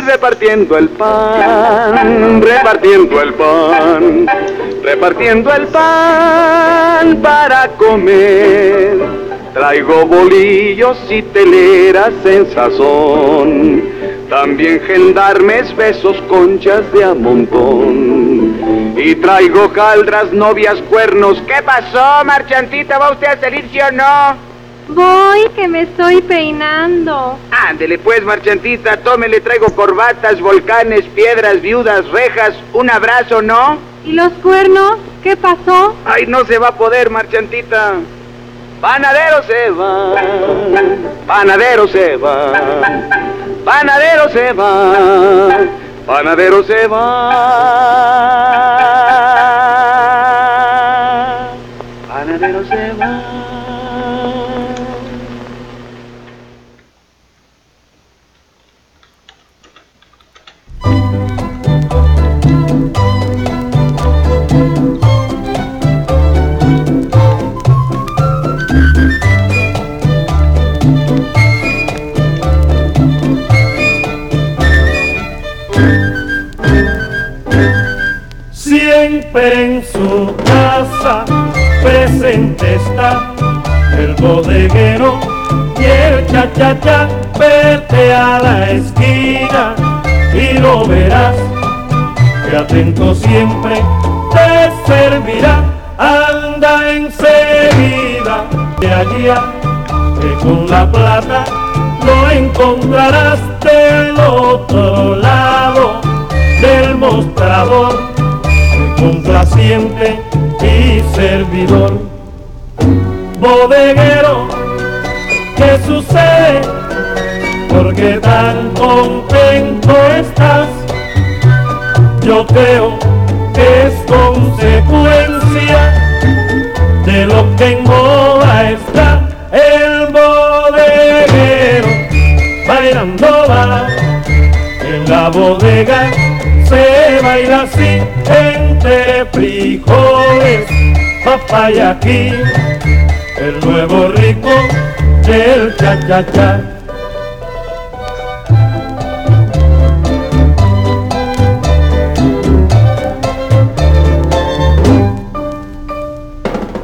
repartiendo el pan, repartiendo el pan, repartiendo el pan para comer. Traigo bolillos y teleras en sazón, también gendarmes, besos, conchas de a montón. Y traigo caldras, novias, cuernos. ¿Qué pasó, marchantita? ¿Va usted a salir, sí o no? Voy, que me estoy peinando. Ándele pues, marchantita, tómele, traigo corbatas, volcanes, piedras, viudas, rejas, un abrazo, ¿no? ¿Y los cuernos? ¿Qué pasó? Ay, no se va a poder, marchantita. Panadero se va, panadero se va, panadero se va, panadero se va, panadero se va. Presente está el bodeguero y el cha-cha-cha. Vete a la esquina y lo verás, que atento siempre te servirá. Anda enseguida de allí a que con la plata lo encontrarás del otro lado del mostrador, complaciente y servidor. Bodeguero, ¿qué sucede? Porque tan contento estás? Yo creo que es consecuencia de lo que en moda está el bodeguero bailando va en la bodega baila así entre frijoles papaya aquí el nuevo rico del cha cha cha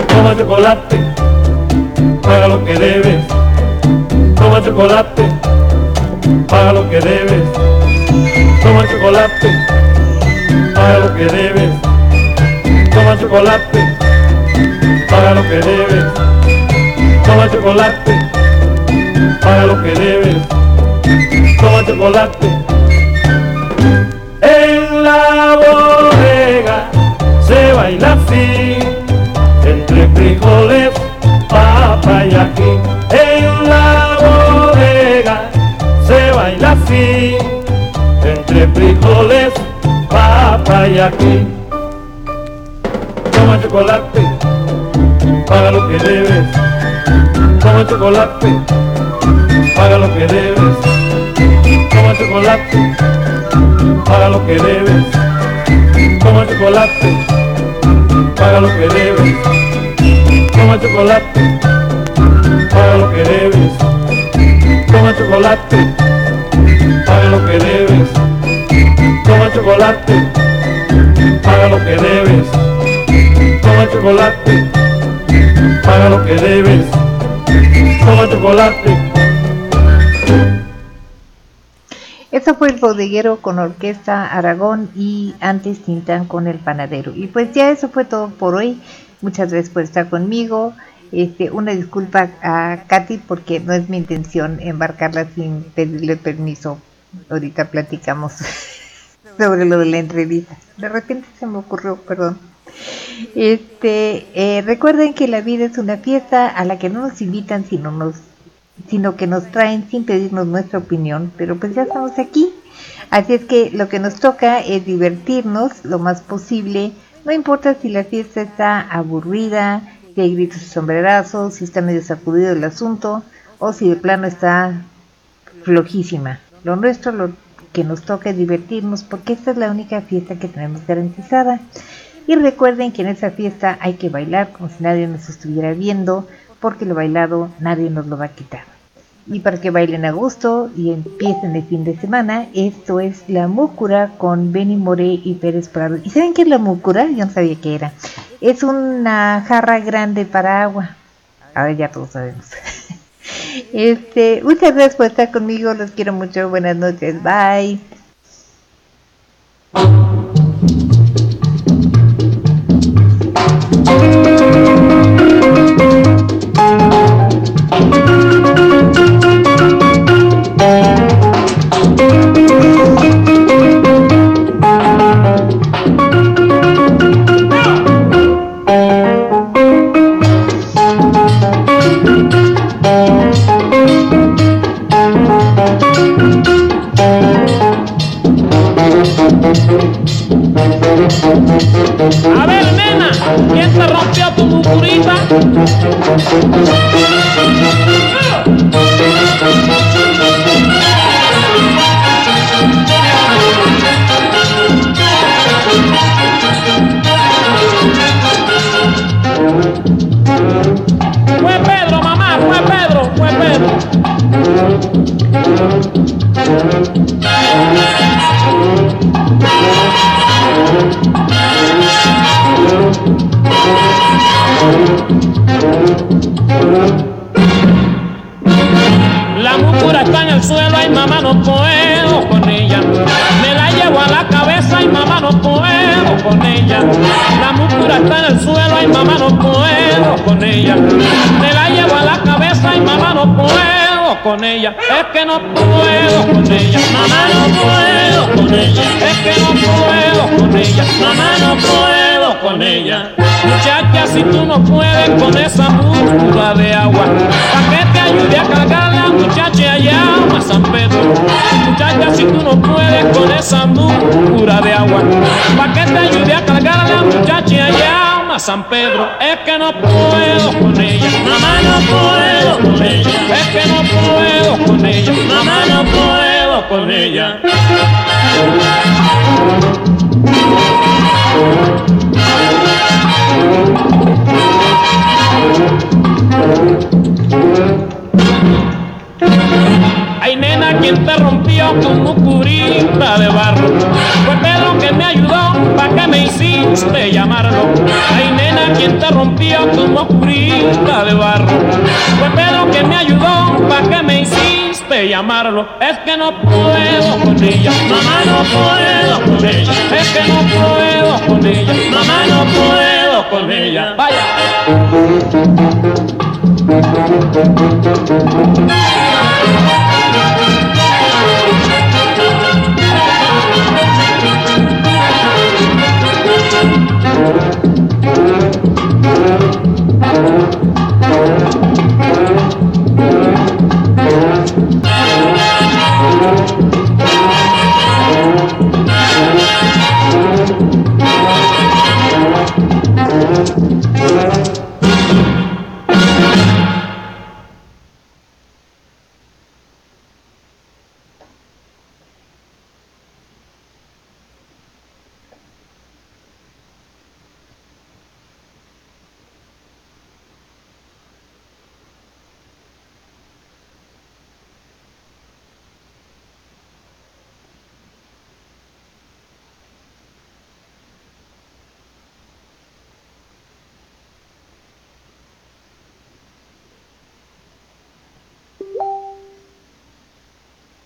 toma chocolate paga lo que debes. Toma chocolate, paga lo que debes. Toma chocolate, paga lo que debes. Toma chocolate, paga lo que debes. Toma chocolate, paga lo que debes. Toma chocolate. En la bodega se baila así, entre frijoles papaya aquí en la bodega se baila así entre frijoles aquí. Toma chocolate paga lo que debes. Toma chocolate paga lo que debes. Toma chocolate paga lo que debes. Toma chocolate paga lo que debes. Toma chocolate, paga lo que debes. Toma chocolate, paga lo que debes. Toma chocolate, paga lo que debes. Toma chocolate, paga lo que debes. Toma chocolate. Eso fue el bodeguero con orquesta Aragón y antes Tintán con el panadero. Y pues ya eso fue todo por hoy. Muchas gracias por estar conmigo. Este, una disculpa a Katy porque no es mi intención embarcarla sin pedirle permiso. Ahorita platicamos sobre lo de la entrevista. De repente se me ocurrió, perdón. Este, eh, recuerden que la vida es una fiesta a la que no nos invitan sino nos sino que nos traen sin pedirnos nuestra opinión, pero pues ya estamos aquí. Así es que lo que nos toca es divertirnos lo más posible, no importa si la fiesta está aburrida, si hay gritos y sombrerazos, si está medio sacudido el asunto o si de plano está flojísima. Lo nuestro, lo que nos toca divertirnos porque esta es la única fiesta que tenemos garantizada. Y recuerden que en esa fiesta hay que bailar como si nadie nos estuviera viendo, porque lo bailado nadie nos lo va a quitar. Y para que bailen a gusto y empiecen el fin de semana, esto es La Múcura con Benny Moré y Pérez Prado. ¿Y saben qué es la múcura? Yo no sabía qué era. Es una jarra grande para agua. A ver, ya todos sabemos. Este, muchas gracias por estar conmigo, los quiero mucho, buenas noches, bye. Thank you. Es que no puedo con ella. Mamá no puedo con ella. Es que no puedo con ella. Mamá no puedo con ella. Muchacha, si tú no puedes con esa mucura de agua, ¿para qué te ayude a cargar la muchacha allá a San Pedro? Muchacha, si tú no puedes con esa mucura de agua, ¿para qué te ayude a cargar la muchacha allá San Pedro? Es que no puedo con ella, mamá no puedo con ella, es que no puedo con ella, mamá no puedo con ella. Nena, quien te rompió con mucurita de barro? Fue Pedro que me ayudó, ¿pa' que me hiciste llamarlo? Ay nena, quien te rompió con mucurita de barro? Fue Pedro que me ayudó, ¿pa' que me hiciste llamarlo? Es que no puedo con ella, mamá no puedo con ella, es que no puedo con ella, mamá no puedo con ella. Vaya. Thank you.